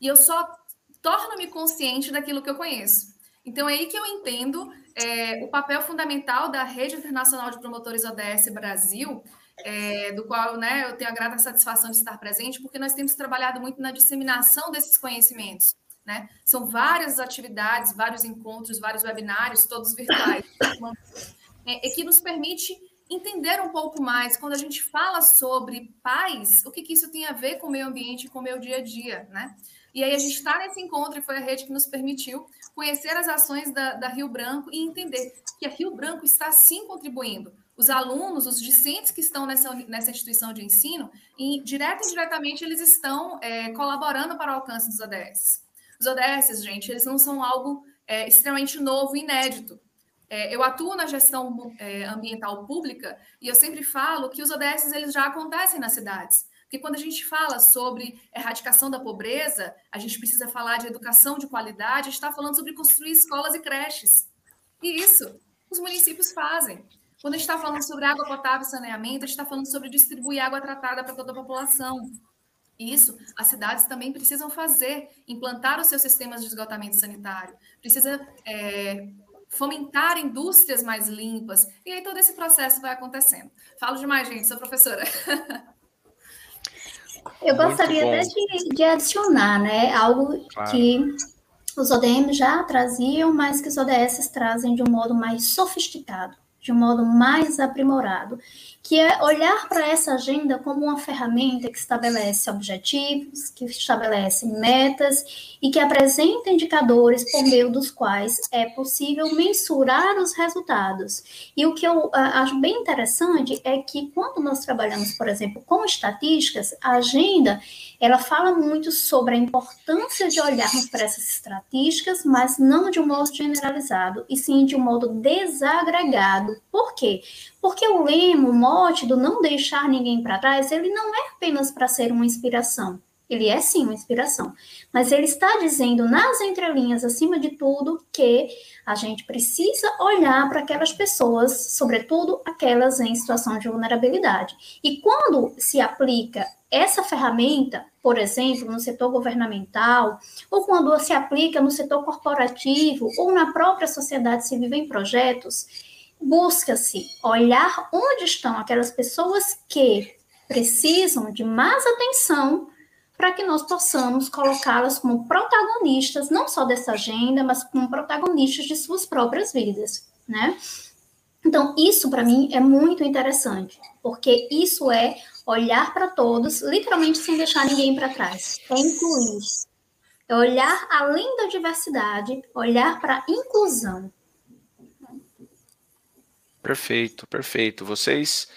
E eu só torno-me consciente daquilo que eu conheço. Então, é aí que eu entendo é, o papel fundamental da Rede Internacional de Promotores ODS Brasil, é, do qual né, eu tenho a grata satisfação de estar presente, porque nós temos trabalhado muito na disseminação desses conhecimentos. Né? São várias atividades, vários encontros, vários webinários, todos virtuais, é, que nos permite entender um pouco mais quando a gente fala sobre paz, o que, que isso tem a ver com o meio ambiente com o meu dia a dia, né? E aí a gente está nesse encontro e foi a rede que nos permitiu conhecer as ações da, da, Rio Branco e entender que a Rio Branco está sim contribuindo. Os alunos, os discentes que estão nessa, nessa instituição de ensino, e, direto e indiretamente, eles estão é, colaborando para o alcance dos ODS. Os ODS, gente, eles não são algo é, extremamente novo inédito. É, eu atuo na gestão é, ambiental pública e eu sempre falo que os ODS eles já acontecem nas cidades. Porque quando a gente fala sobre erradicação da pobreza, a gente precisa falar de educação de qualidade, a gente está falando sobre construir escolas e creches. E isso os municípios fazem. Quando a gente está falando sobre água potável e saneamento, a gente está falando sobre distribuir água tratada para toda a população. Isso, as cidades também precisam fazer, implantar os seus sistemas de esgotamento sanitário, precisa é, fomentar indústrias mais limpas, e aí todo esse processo vai acontecendo. Falo demais, gente, sou professora. [LAUGHS] Eu gostaria até de, de, adicionar, né, algo claro. que os ODM já traziam, mas que os ODS trazem de um modo mais sofisticado, de um modo mais aprimorado, que é olhar para essa agenda como uma ferramenta que estabelece objetivos, que estabelece metas e que apresenta indicadores por meio dos quais é possível mensurar os resultados. E o que eu uh, acho bem interessante é que quando nós trabalhamos, por exemplo, com estatísticas, a agenda ela fala muito sobre a importância de olharmos para essas estatísticas, mas não de um modo generalizado, e sim de um modo desagregado. Por quê? Porque o lema, o mote do não deixar ninguém para trás, ele não é apenas para ser uma inspiração. Ele é sim uma inspiração, mas ele está dizendo nas entrelinhas, acima de tudo, que a gente precisa olhar para aquelas pessoas, sobretudo aquelas em situação de vulnerabilidade. E quando se aplica essa ferramenta, por exemplo, no setor governamental, ou quando se aplica no setor corporativo, ou na própria sociedade civil em projetos, busca-se olhar onde estão aquelas pessoas que precisam de mais atenção para que nós possamos colocá-las como protagonistas, não só dessa agenda, mas como protagonistas de suas próprias vidas, né? Então, isso para mim é muito interessante, porque isso é olhar para todos, literalmente sem deixar ninguém para trás. É incluir. É olhar além da diversidade, olhar para a inclusão. Perfeito, perfeito. Vocês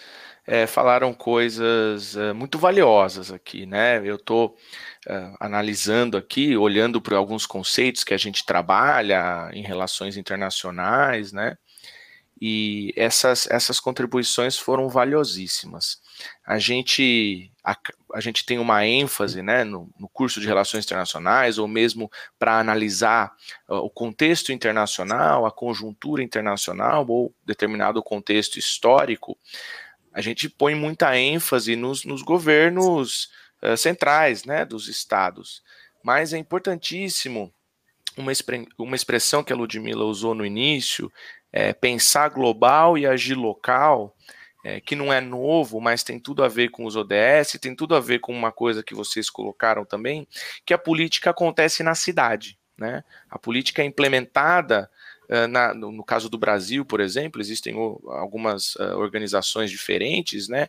é, falaram coisas é, muito valiosas aqui, né? Eu estou é, analisando aqui, olhando para alguns conceitos que a gente trabalha em relações internacionais, né? E essas, essas contribuições foram valiosíssimas. A gente, a, a gente tem uma ênfase né, no, no curso de Relações Internacionais, ou mesmo para analisar uh, o contexto internacional, a conjuntura internacional, ou determinado contexto histórico, a gente põe muita ênfase nos, nos governos uh, centrais né, dos estados. Mas é importantíssimo uma, uma expressão que a Ludmilla usou no início, é, pensar global e agir local, é, que não é novo, mas tem tudo a ver com os ODS, tem tudo a ver com uma coisa que vocês colocaram também, que a política acontece na cidade. Né? A política é implementada, uh, na, no, no, caso do Brasil, por exemplo, existem uh, algumas uh, organizações diferentes, né?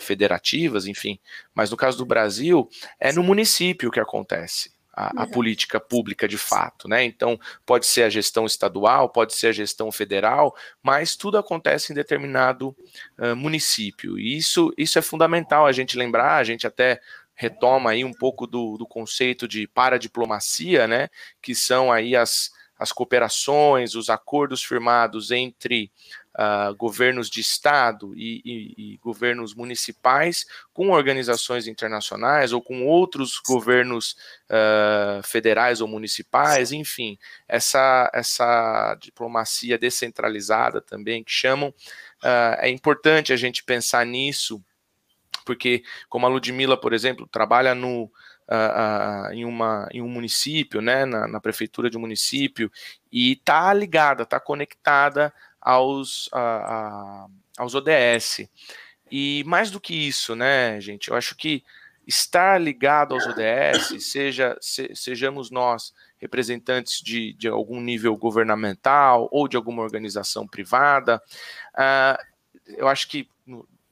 federativas, enfim, mas no caso do Brasil, é no município que acontece a, a, política pública de fato, né? Então, pode ser a gestão estadual, pode ser a gestão federal, mas tudo acontece em determinado uh, município. E isso, isso é fundamental a gente lembrar, a gente até retoma aí um pouco do, do conceito de paradiplomacia, né? Que são aí as, as cooperações, os acordos firmados entre uh, governos de estado e, e, e, governos municipais com organizações internacionais ou com outros governos uh, federais ou municipais, enfim, essa, essa diplomacia descentralizada também que chamam, uh, é importante a gente pensar nisso, porque como a Ludmilla, por exemplo, trabalha no Uh, uh, em, uma, em um município, né, na, na prefeitura de um município, e está ligada, está conectada aos, a, a, aos ODS. E mais do que isso, né, gente, eu acho que estar ligado aos ODS, seja se, sejamos nós representantes de, de algum nível governamental ou de alguma organização privada, uh, eu acho que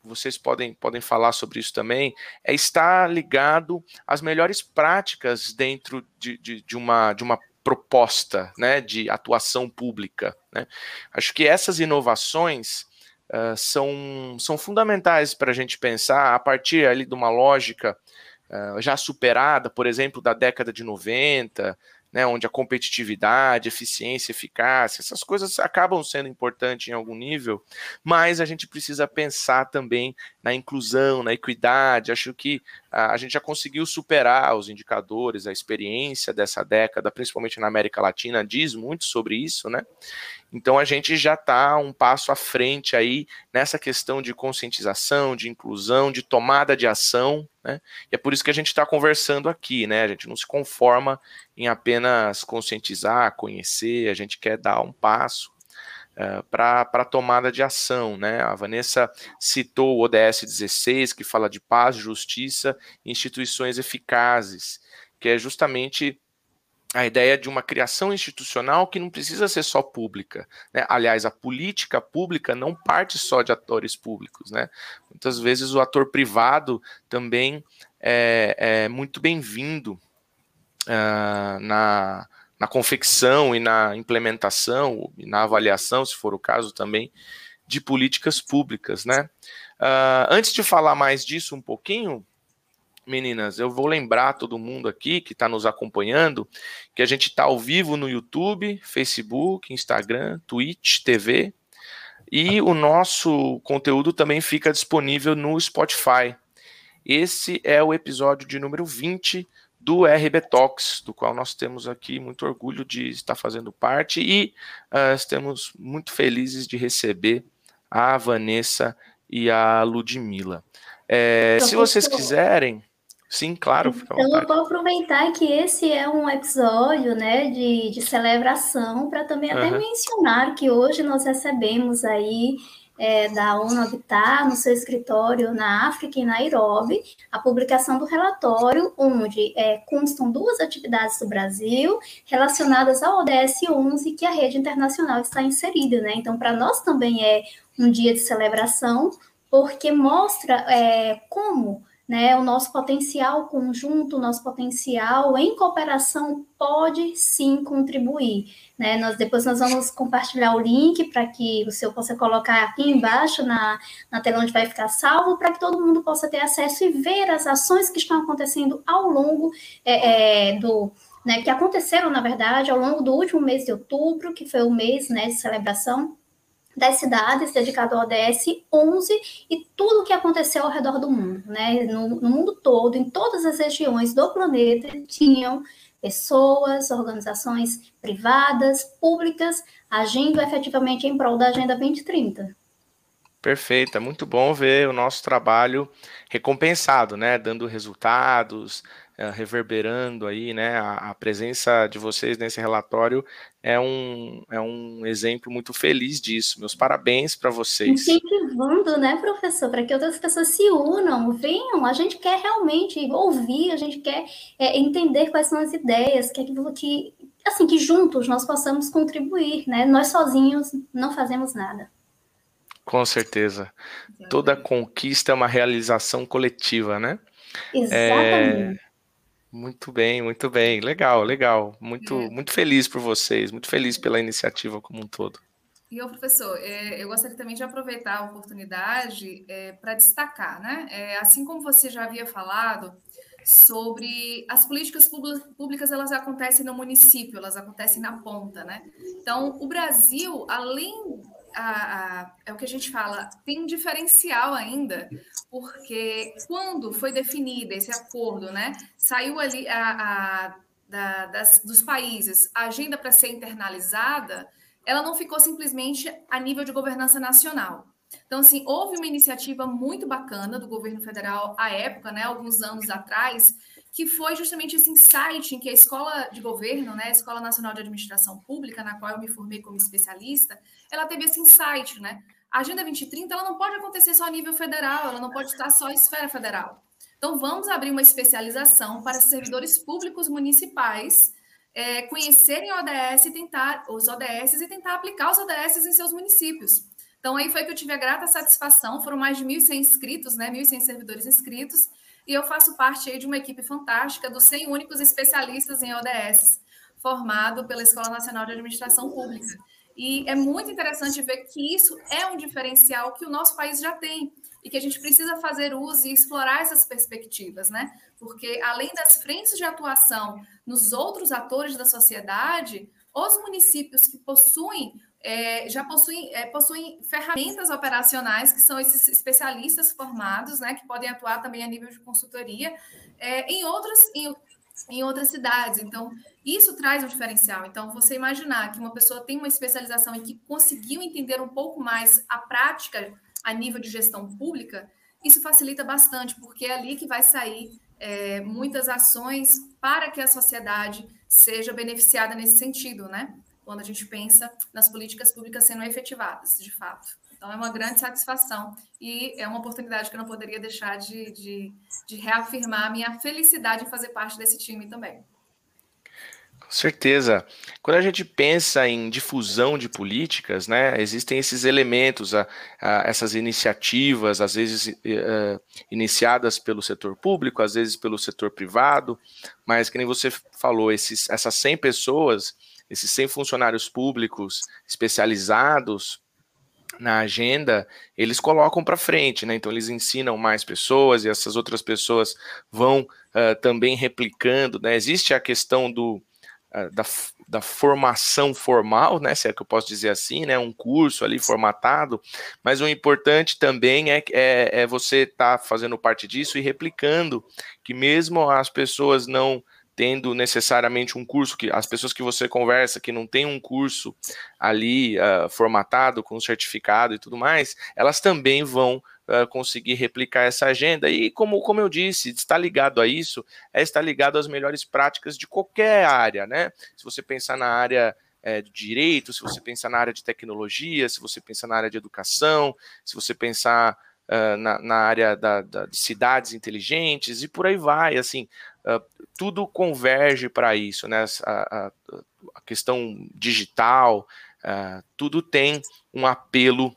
vocês podem, podem falar sobre isso também, é estar ligado às melhores práticas dentro de, de, de uma, de uma proposta né, de atuação pública. Né? Acho que essas inovações uh, são, são fundamentais para a gente pensar a partir ali de uma lógica uh, já superada, por exemplo, da década de 90, né, onde a competitividade, eficiência, eficácia, essas coisas acabam sendo importantes em algum nível, mas a gente precisa pensar também na inclusão, na equidade. Acho que a, a gente já conseguiu superar os indicadores, a experiência dessa década, principalmente na América Latina, diz muito sobre isso, né? Então a gente já está um passo à frente aí nessa questão de conscientização, de inclusão, de tomada de ação, né? E é por isso que a gente está conversando aqui, né? A gente não se conforma em apenas conscientizar, conhecer, a gente quer dar um passo uh, eh, para a tomada de ação, né? A Vanessa citou o ODS 16, que fala de paz, justiça instituições eficazes, que é justamente a ideia de uma criação institucional que não precisa ser só pública. Né? Aliás, a política pública não parte só de atores públicos. Né? Muitas vezes o ator privado também é, é muito bem-vindo uh, na, na confecção e na implementação, e na avaliação, se for o caso também, de políticas públicas. Né? Uh, antes de falar mais disso um pouquinho, meninas, eu vou lembrar todo mundo aqui que está nos acompanhando que a gente está ao vivo no YouTube, Facebook, Instagram, Twitch, TV e o nosso conteúdo também fica disponível no Spotify. Esse é o episódio de número 20 do RB Talks, do qual nós temos aqui muito orgulho de estar fazendo parte e uh, estamos muito felizes de receber a Vanessa e a Ludmilla. É, se vocês quiserem, Sim, claro. Fica então, eu vou aproveitar que esse é um episódio né, de, de celebração para também uhum. até mencionar que hoje nós recebemos aí é, da ONU Habitat, no seu escritório na África, em Nairobi, a publicação do relatório, onde é, constam duas atividades do Brasil relacionadas ao ODS 11 que a rede internacional está inserida. Né? Então, para nós também é um dia de celebração, porque mostra é, como né, o nosso potencial conjunto, o nosso potencial em cooperação pode sim contribuir. Né? Nós, depois nós vamos compartilhar o link para que o senhor possa colocar aqui embaixo na, na tela onde vai ficar salvo, para que todo mundo possa ter acesso e ver as ações que estão acontecendo ao longo é, é, do. Né, que aconteceram, na verdade, ao longo do último mês de outubro, que foi o mês né, de celebração das cidades dedicado ao ODS 11 e tudo o que aconteceu ao redor do mundo, né? No, no, mundo todo, em todas as regiões do planeta, tinham pessoas, organizações privadas, públicas, agindo efetivamente em prol da Agenda 2030. Perfeito, é muito bom ver o nosso trabalho recompensado, né? Dando resultados, reverberando aí, né? A, a, presença de vocês nesse relatório é um, é um exemplo muito feliz disso. Meus parabéns para vocês. Incentivando, né, professor, para que outras pessoas se unam, venham. A gente quer realmente ouvir, a gente quer é, entender quais são as ideias, quer que, que, assim, que juntos nós possamos contribuir, né? Nós sozinhos não fazemos nada. Com certeza. Toda conquista é uma realização coletiva, né? Exatamente. É... Muito bem, muito bem. Legal, legal. Muito, é. muito feliz por vocês, muito feliz pela iniciativa como um todo. E o professor, é, eu gostaria também de aproveitar a oportunidade é, para destacar, né? É, assim como você já havia falado sobre as políticas públicas, elas acontecem no município, elas acontecem na ponta, né? Então, o Brasil, além a, a, é o que a gente fala, tem um diferencial ainda, porque quando foi definido esse acordo, né, saiu ali a, a da, das, dos países a agenda para ser internalizada, ela não ficou simplesmente a nível de governança nacional. Então, assim, houve uma iniciativa muito bacana do governo federal à época, né, alguns anos atrás, que foi justamente esse insight em que a escola de governo, né, a Escola Nacional de Administração Pública, na qual eu me formei como especialista, ela teve esse insight, né? A Agenda 2030 ela não pode acontecer só a nível federal, ela não pode estar só em esfera federal. Então, vamos abrir uma especialização para servidores públicos municipais é, conhecerem ODS e tentar, os ODS e tentar aplicar os ODS em seus municípios. Então, aí foi que eu tive a grata satisfação, foram mais de 1.100 inscritos, né, 1.100 servidores inscritos, e eu faço parte aí de uma equipe fantástica dos 100 únicos especialistas em ODS, formado pela Escola Nacional de Administração Pública. E é muito interessante ver que isso é um diferencial que o nosso país já tem e que a gente precisa fazer uso e explorar essas perspectivas, né? Porque além das frentes de atuação nos outros atores da sociedade, os municípios que possuem é, já possuem, é, possuem ferramentas operacionais, que são esses especialistas formados, né, que podem atuar também a nível de consultoria, é, em, outras, em, em outras cidades. Então, isso traz um diferencial. Então, você imaginar que uma pessoa tem uma especialização e que conseguiu entender um pouco mais a prática a nível de gestão pública, isso facilita bastante, porque é ali que vai sair é, muitas ações para que a sociedade seja beneficiada nesse sentido, né? Quando a gente pensa nas políticas públicas sendo efetivadas, de fato. Então, é uma grande satisfação e é uma oportunidade que eu não poderia deixar de, de, de reafirmar a minha felicidade em fazer parte desse time também. Com certeza. Quando a gente pensa em difusão de políticas, né, existem esses elementos, a, a, essas iniciativas, às vezes uh, iniciadas pelo setor público, às vezes pelo setor privado, mas que nem você falou, esses, essas 100 pessoas esses 100 funcionários públicos especializados na agenda, eles colocam para frente, né? Então eles ensinam mais pessoas e essas outras pessoas vão uh, também replicando, né? Existe a questão do uh, da, da formação formal, né? Se é que eu posso dizer assim, né? Um curso ali formatado, mas o importante também é, é, é você estar tá fazendo parte disso e replicando, que mesmo as pessoas não tendo necessariamente um curso que as pessoas que você conversa que não tem um curso ali uh, formatado com certificado e tudo mais, elas também vão uh, conseguir replicar essa agenda e como, como eu disse, estar ligado a isso é estar ligado às melhores práticas de qualquer área, né? Se você pensar na área é, de direito, se você pensar na área de tecnologia, se você pensar na área de educação, se você pensar uh, na, na, área da, da, de cidades inteligentes e por aí vai, assim, uh, tudo converge para isso, né? A, a, a questão digital, uh, tudo tem um apelo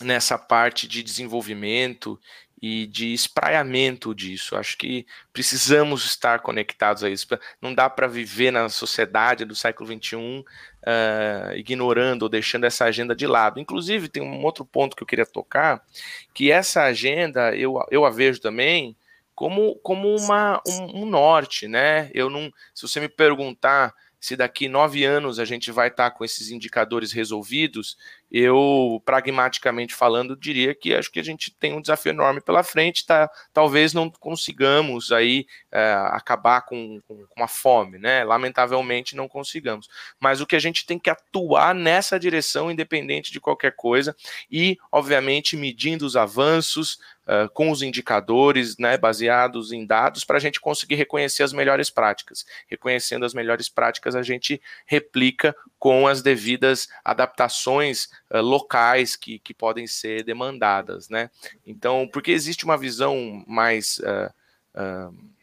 nessa parte de desenvolvimento e de espraiamento disso. Acho que precisamos estar conectados a isso. Não dá para viver na sociedade do século XXI uh, ignorando ou deixando essa agenda de lado. Inclusive, tem um outro ponto que eu queria tocar, que essa agenda, eu, eu a vejo também como, como uma, um, um norte, né? Eu não, se você me perguntar se daqui nove anos a gente vai estar com esses indicadores resolvidos, eu, pragmaticamente falando, diria que acho que a gente tem um desafio enorme pela frente, tá? talvez não consigamos aí é, acabar com, com, com, a fome, né? Lamentavelmente não consigamos. Mas o que a gente tem que atuar nessa direção, independente de qualquer coisa, e, obviamente, medindo os avanços, Uh, com os indicadores, né, baseados em dados, para a gente conseguir reconhecer as melhores práticas. Reconhecendo as melhores práticas, a gente replica com as devidas adaptações uh, locais que, que podem ser demandadas, né? Então, porque existe uma visão mais uh, uh,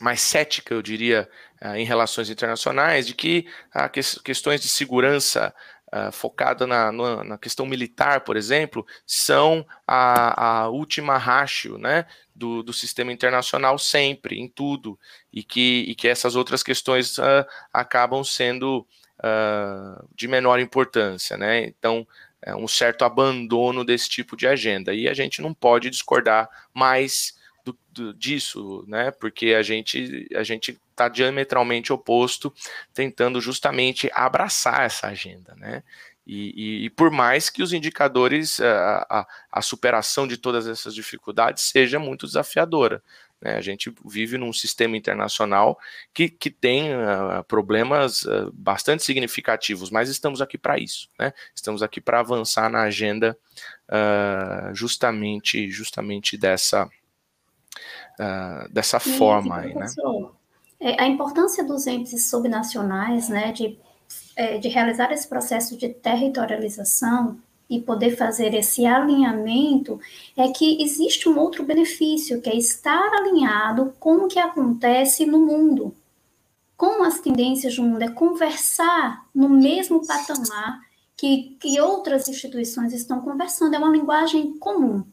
mais cética, eu diria, em relações internacionais, de que que, questões de segurança Uh, focada na, na, na, questão militar, por exemplo, são a, a última ratio né, do, do, sistema internacional sempre, em tudo, e que, e que essas outras questões uh, acabam sendo uh, de menor importância, né? Então, é um certo abandono desse tipo de agenda. E a gente não pode discordar mais do, do, disso, né? Porque a gente a gente está diametralmente oposto, tentando justamente abraçar essa agenda, né? E, e, e, por mais que os indicadores, a, a, a, superação de todas essas dificuldades seja muito desafiadora. Né? A gente vive num sistema internacional que, que tem uh, problemas uh, bastante significativos, mas estamos aqui para isso. Né? Estamos aqui para avançar na agenda uh, justamente, justamente dessa, dessa e, forma. Aí, né? É, a importância dos índices subnacionais, né, de, é, de realizar esse processo de territorialização, e poder fazer esse alinhamento, é que existe um outro benefício, que é estar alinhado com o que acontece no mundo, com as tendências do mundo, é conversar no mesmo patamar que, que outras instituições estão conversando, é uma linguagem comum,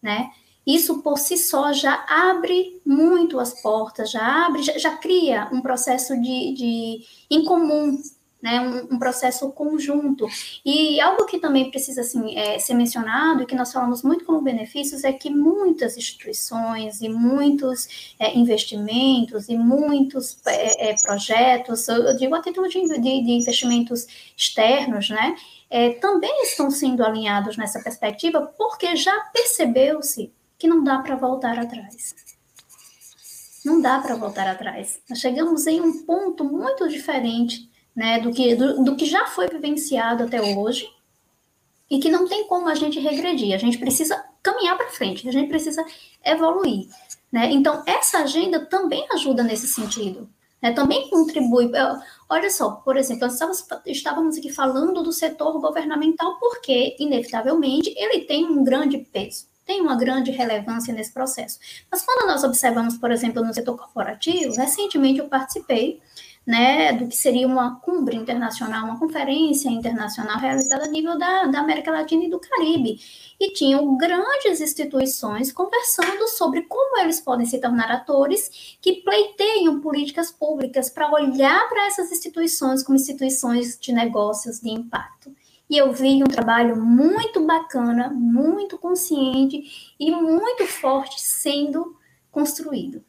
né? Isso por si só já abre muito as portas, já abre, já, já cria um processo de, de em comum né, um, um, processo conjunto. E algo que também precisa assim, é, ser mencionado e que nós falamos muito como benefícios é que muitas instituições e muitos é, investimentos e muitos é, é projetos, eu digo a título de, de, de investimentos externos, né, é, também estão sendo alinhados nessa perspectiva porque já percebeu-se que não dá para voltar atrás. Não dá para voltar atrás. Nós chegamos em um ponto muito diferente né, do, que, do, do que já foi vivenciado até hoje e que não tem como a gente regredir. A gente precisa caminhar para frente, a gente precisa evoluir. Né? Então, essa agenda também ajuda nesse sentido. Né? Também contribui. Olha só, por exemplo, nós estávamos aqui falando do setor governamental porque, inevitavelmente, ele tem um grande peso, tem uma grande relevância nesse processo. Mas quando nós observamos, por exemplo, no setor corporativo, recentemente eu participei né, do que seria uma cumbre internacional, uma conferência internacional realizada a nível da, da América Latina e do Caribe. E tinham grandes instituições conversando sobre como eles podem se tornar atores que pleiteiam políticas públicas para olhar para essas instituições como instituições de negócios de impacto. E eu vi um trabalho muito bacana, muito consciente e muito forte sendo construído,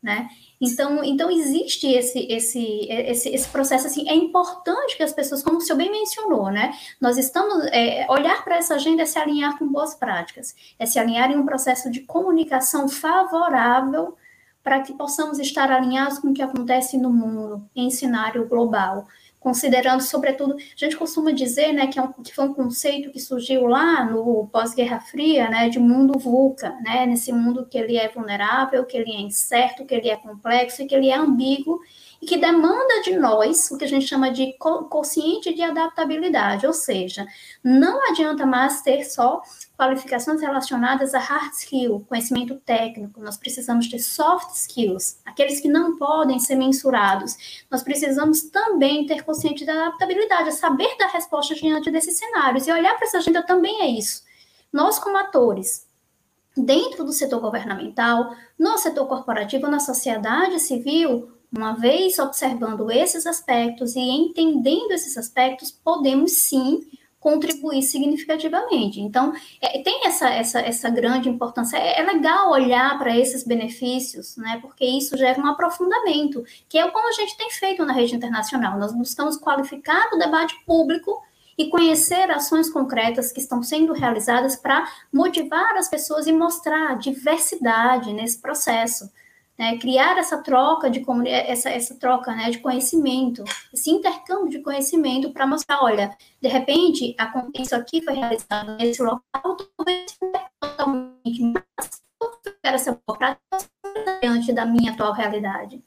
né? Então, então existe esse, esse, esse, esse processo assim. É importante que as pessoas, como o senhor bem mencionou, né? Nós estamos é, olhar para essa agenda é se alinhar com boas práticas, é se alinhar em um processo de comunicação favorável para que possamos estar alinhados com o que acontece no mundo em cenário global considerando, sobretudo, a gente costuma dizer, né, que, é um, que foi um conceito que surgiu lá no pós-Guerra Fria, né, de mundo VUCA, né, nesse mundo que ele é vulnerável, que ele é incerto, que ele é complexo e que ele é ambíguo e que demanda de nós o que a gente chama de consciente de adaptabilidade, ou seja, não adianta mais ter só qualificações relacionadas a hard skill, conhecimento técnico, nós precisamos de soft skills, aqueles que não podem ser mensurados. Nós precisamos também ter consciente de adaptabilidade, saber dar resposta diante desses cenários, e olhar para essa agenda também é isso. Nós como atores, dentro do setor governamental, no setor corporativo, na sociedade civil, uma vez observando esses aspectos e entendendo esses aspectos, podemos sim contribuir significativamente. Então, é, tem essa, essa, essa grande importância. É, é legal olhar para esses benefícios, né? Porque isso gera um aprofundamento, que é como a gente tem feito na rede internacional. Nós buscamos qualificar o debate público e conhecer ações concretas que estão sendo realizadas para motivar as pessoas e mostrar diversidade nesse processo né, criar essa troca de essa, essa troca né, de conhecimento, esse intercâmbio de conhecimento para mostrar, olha, de repente, isso aqui foi realizado nesse local, talvez totalmente mas eu quero essa diante da minha atual realidade.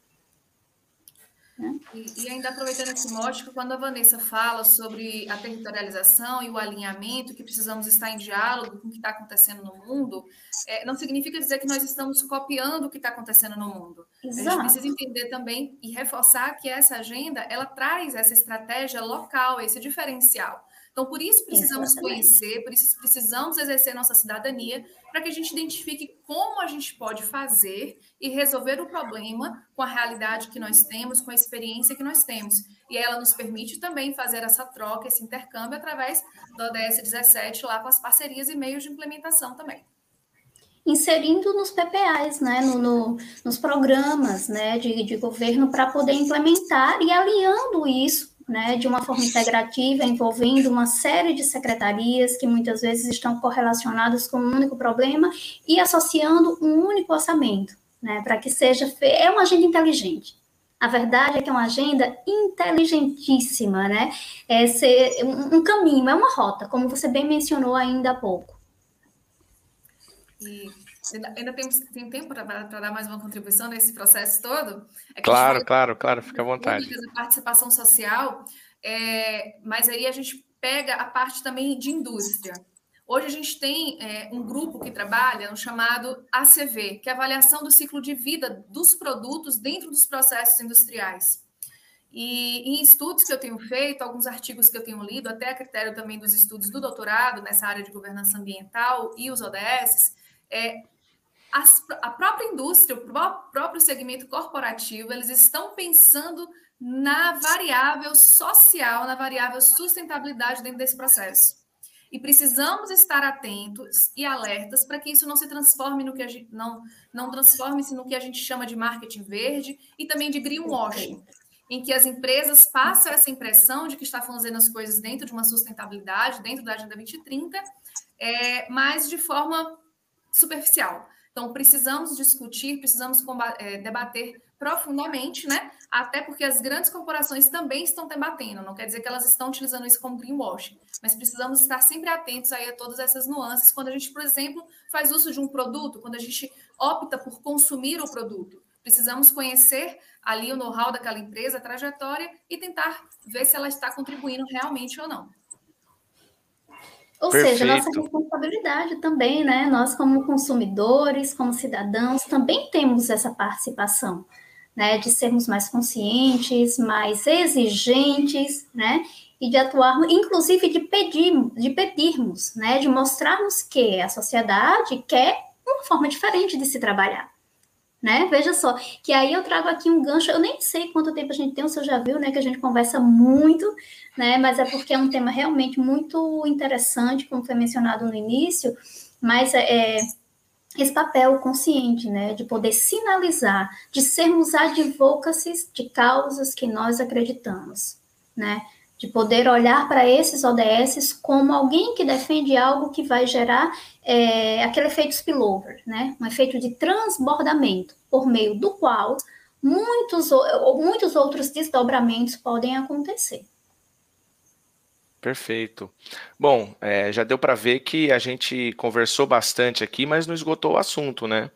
Né? E, e, ainda aproveitando esse mote, quando a Vanessa fala sobre a territorialização e o alinhamento, que precisamos estar em diálogo com o que está acontecendo no mundo, é, não significa dizer que nós estamos copiando o que está acontecendo no mundo. Exato. A gente precisa entender também e reforçar que essa agenda ela traz essa estratégia local, esse diferencial. Então, por isso precisamos Exatamente. conhecer, por isso precisamos exercer nossa cidadania, para que a gente identifique como a gente pode fazer e resolver o problema com a realidade que nós temos, com a experiência que nós temos. E ela nos permite também fazer essa troca, esse intercâmbio através do ODS 17, lá com as parcerias e meios de implementação também inserindo nos PPAs, né, no, no, nos programas né, de, de governo para poder implementar e alinhando isso né, de uma forma integrativa, envolvendo uma série de secretarias que muitas vezes estão correlacionadas com um único problema e associando um único orçamento, né, para que seja é uma agenda inteligente. A verdade é que é uma agenda inteligentíssima, né? É ser um, um caminho, é uma rota, como você bem mencionou ainda há pouco. E Ainda, ainda tem, tem tempo para dar mais uma contribuição nesse processo todo? É claro, claro, claro, fica à vontade. A participação social, é, mas aí a gente pega a parte também de indústria. Hoje a gente tem é, um grupo que trabalha no chamado ACV, que é a avaliação do ciclo de vida dos produtos dentro dos processos industriais. E em estudos que eu tenho feito, alguns artigos que eu tenho lido, até a critério também dos estudos do doutorado nessa área de governança ambiental e os ODS, é, as, a própria indústria, o próprio segmento corporativo, eles estão pensando na variável social, na variável sustentabilidade dentro desse processo. E precisamos estar atentos e alertas para que isso não se transforme no que a gente não, não transforme-se no que a gente chama de marketing verde e também de greenwashing, em que as empresas passam essa impressão de que está fazendo as coisas dentro de uma sustentabilidade, dentro da Agenda 2030, é, mas de forma superficial. Então, precisamos discutir, precisamos é, debater profundamente, né? Até porque as grandes corporações também estão debatendo, não quer dizer que elas estão utilizando isso como greenwashing, mas precisamos estar sempre atentos aí a todas essas nuances quando a gente, por exemplo, faz uso de um produto, quando a gente opta por consumir o produto. Precisamos conhecer ali o know-how daquela empresa, a trajetória e tentar ver se ela está contribuindo realmente ou não. Ou Perfeito. seja, nossa responsabilidade também, né? Nós, como consumidores, como cidadãos, também temos essa participação, né? De sermos mais conscientes, mais exigentes, né? E de atuarmos, inclusive de pedirmos, de pedirmos, né? De mostrarmos que a sociedade quer uma forma diferente de se trabalhar né? Veja só, que aí eu trago aqui um gancho, eu nem sei quanto tempo a gente tem, o senhor já viu, né, que a gente conversa muito, né, mas é porque é um tema realmente muito interessante, como foi mencionado no início, mas é, é esse papel consciente, né, de poder sinalizar, de sermos advocacies de causas que nós acreditamos, né, de poder olhar para esses ODS como alguém que defende algo que vai gerar é, aquele efeito spillover, né? um efeito de transbordamento, por meio do qual muitos, muitos outros desdobramentos podem acontecer. Perfeito. Bom, é, já deu para ver que a gente conversou bastante aqui, mas não esgotou o assunto, né?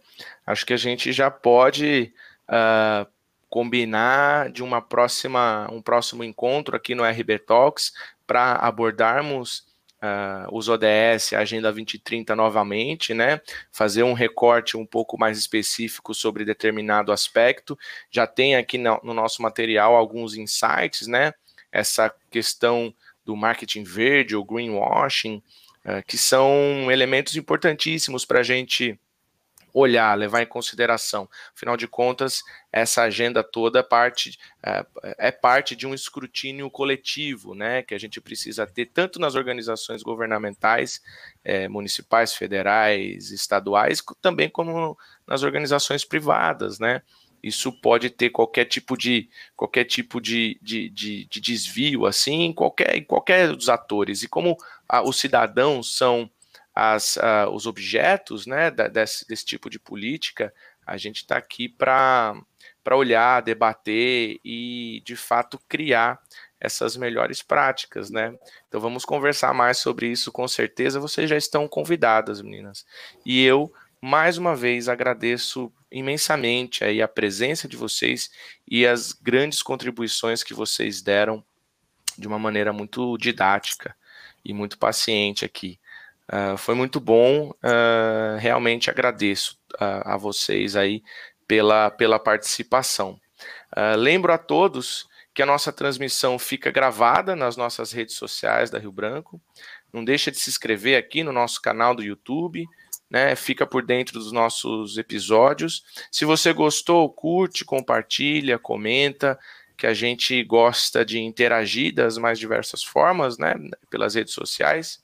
Acho que a gente já pode uh, combinar de uma próxima, um próximo encontro aqui no RB Talks para abordarmos uh, os ODS, a Agenda 2030 novamente, né? Fazer um recorte um pouco mais específico sobre determinado aspecto. Já tem aqui no, no nosso material alguns insights, né? Essa questão do marketing verde ou greenwashing, uh, que são elementos importantíssimos para a gente olhar, levar em consideração. Afinal de contas, essa agenda toda parte, é, é, parte de um escrutínio coletivo, né, que a gente precisa ter tanto nas organizações governamentais, é, municipais, federais, estaduais, também como nas organizações privadas, né. Isso pode ter qualquer tipo de qualquer tipo de, de, de, de desvio assim em qualquer, em qualquer dos atores. E como a, os cidadãos são as, uh, os objetos né, desse, desse tipo de política, a gente está aqui para olhar, debater e, de fato, criar essas melhores práticas, né? Então vamos conversar mais sobre isso, com certeza. Vocês já estão convidadas, meninas. E eu, mais uma vez, agradeço imensamente aí a presença de vocês e as grandes contribuições que vocês deram de uma maneira muito didática e muito paciente aqui. Uh, foi muito bom, uh, realmente agradeço uh, a vocês aí pela, pela participação. lembro a todos que a nossa transmissão fica gravada nas nossas redes sociais da Rio Branco. Não deixa de se inscrever aqui no nosso canal do YouTube, né? Fica por dentro dos nossos episódios. Se você gostou, curte, compartilha, comenta, que a gente gosta de interagir das mais diversas formas, né? Pelas redes sociais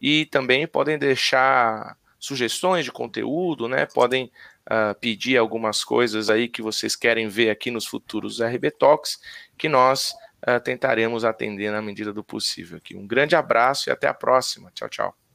e também podem deixar sugestões de conteúdo, né? Podem uh, pedir algumas coisas aí que vocês querem ver aqui nos futuros RB Talks, que nós uh, tentaremos atender na medida do possível. Aqui. Um grande abraço e até a próxima. Tchau, tchau.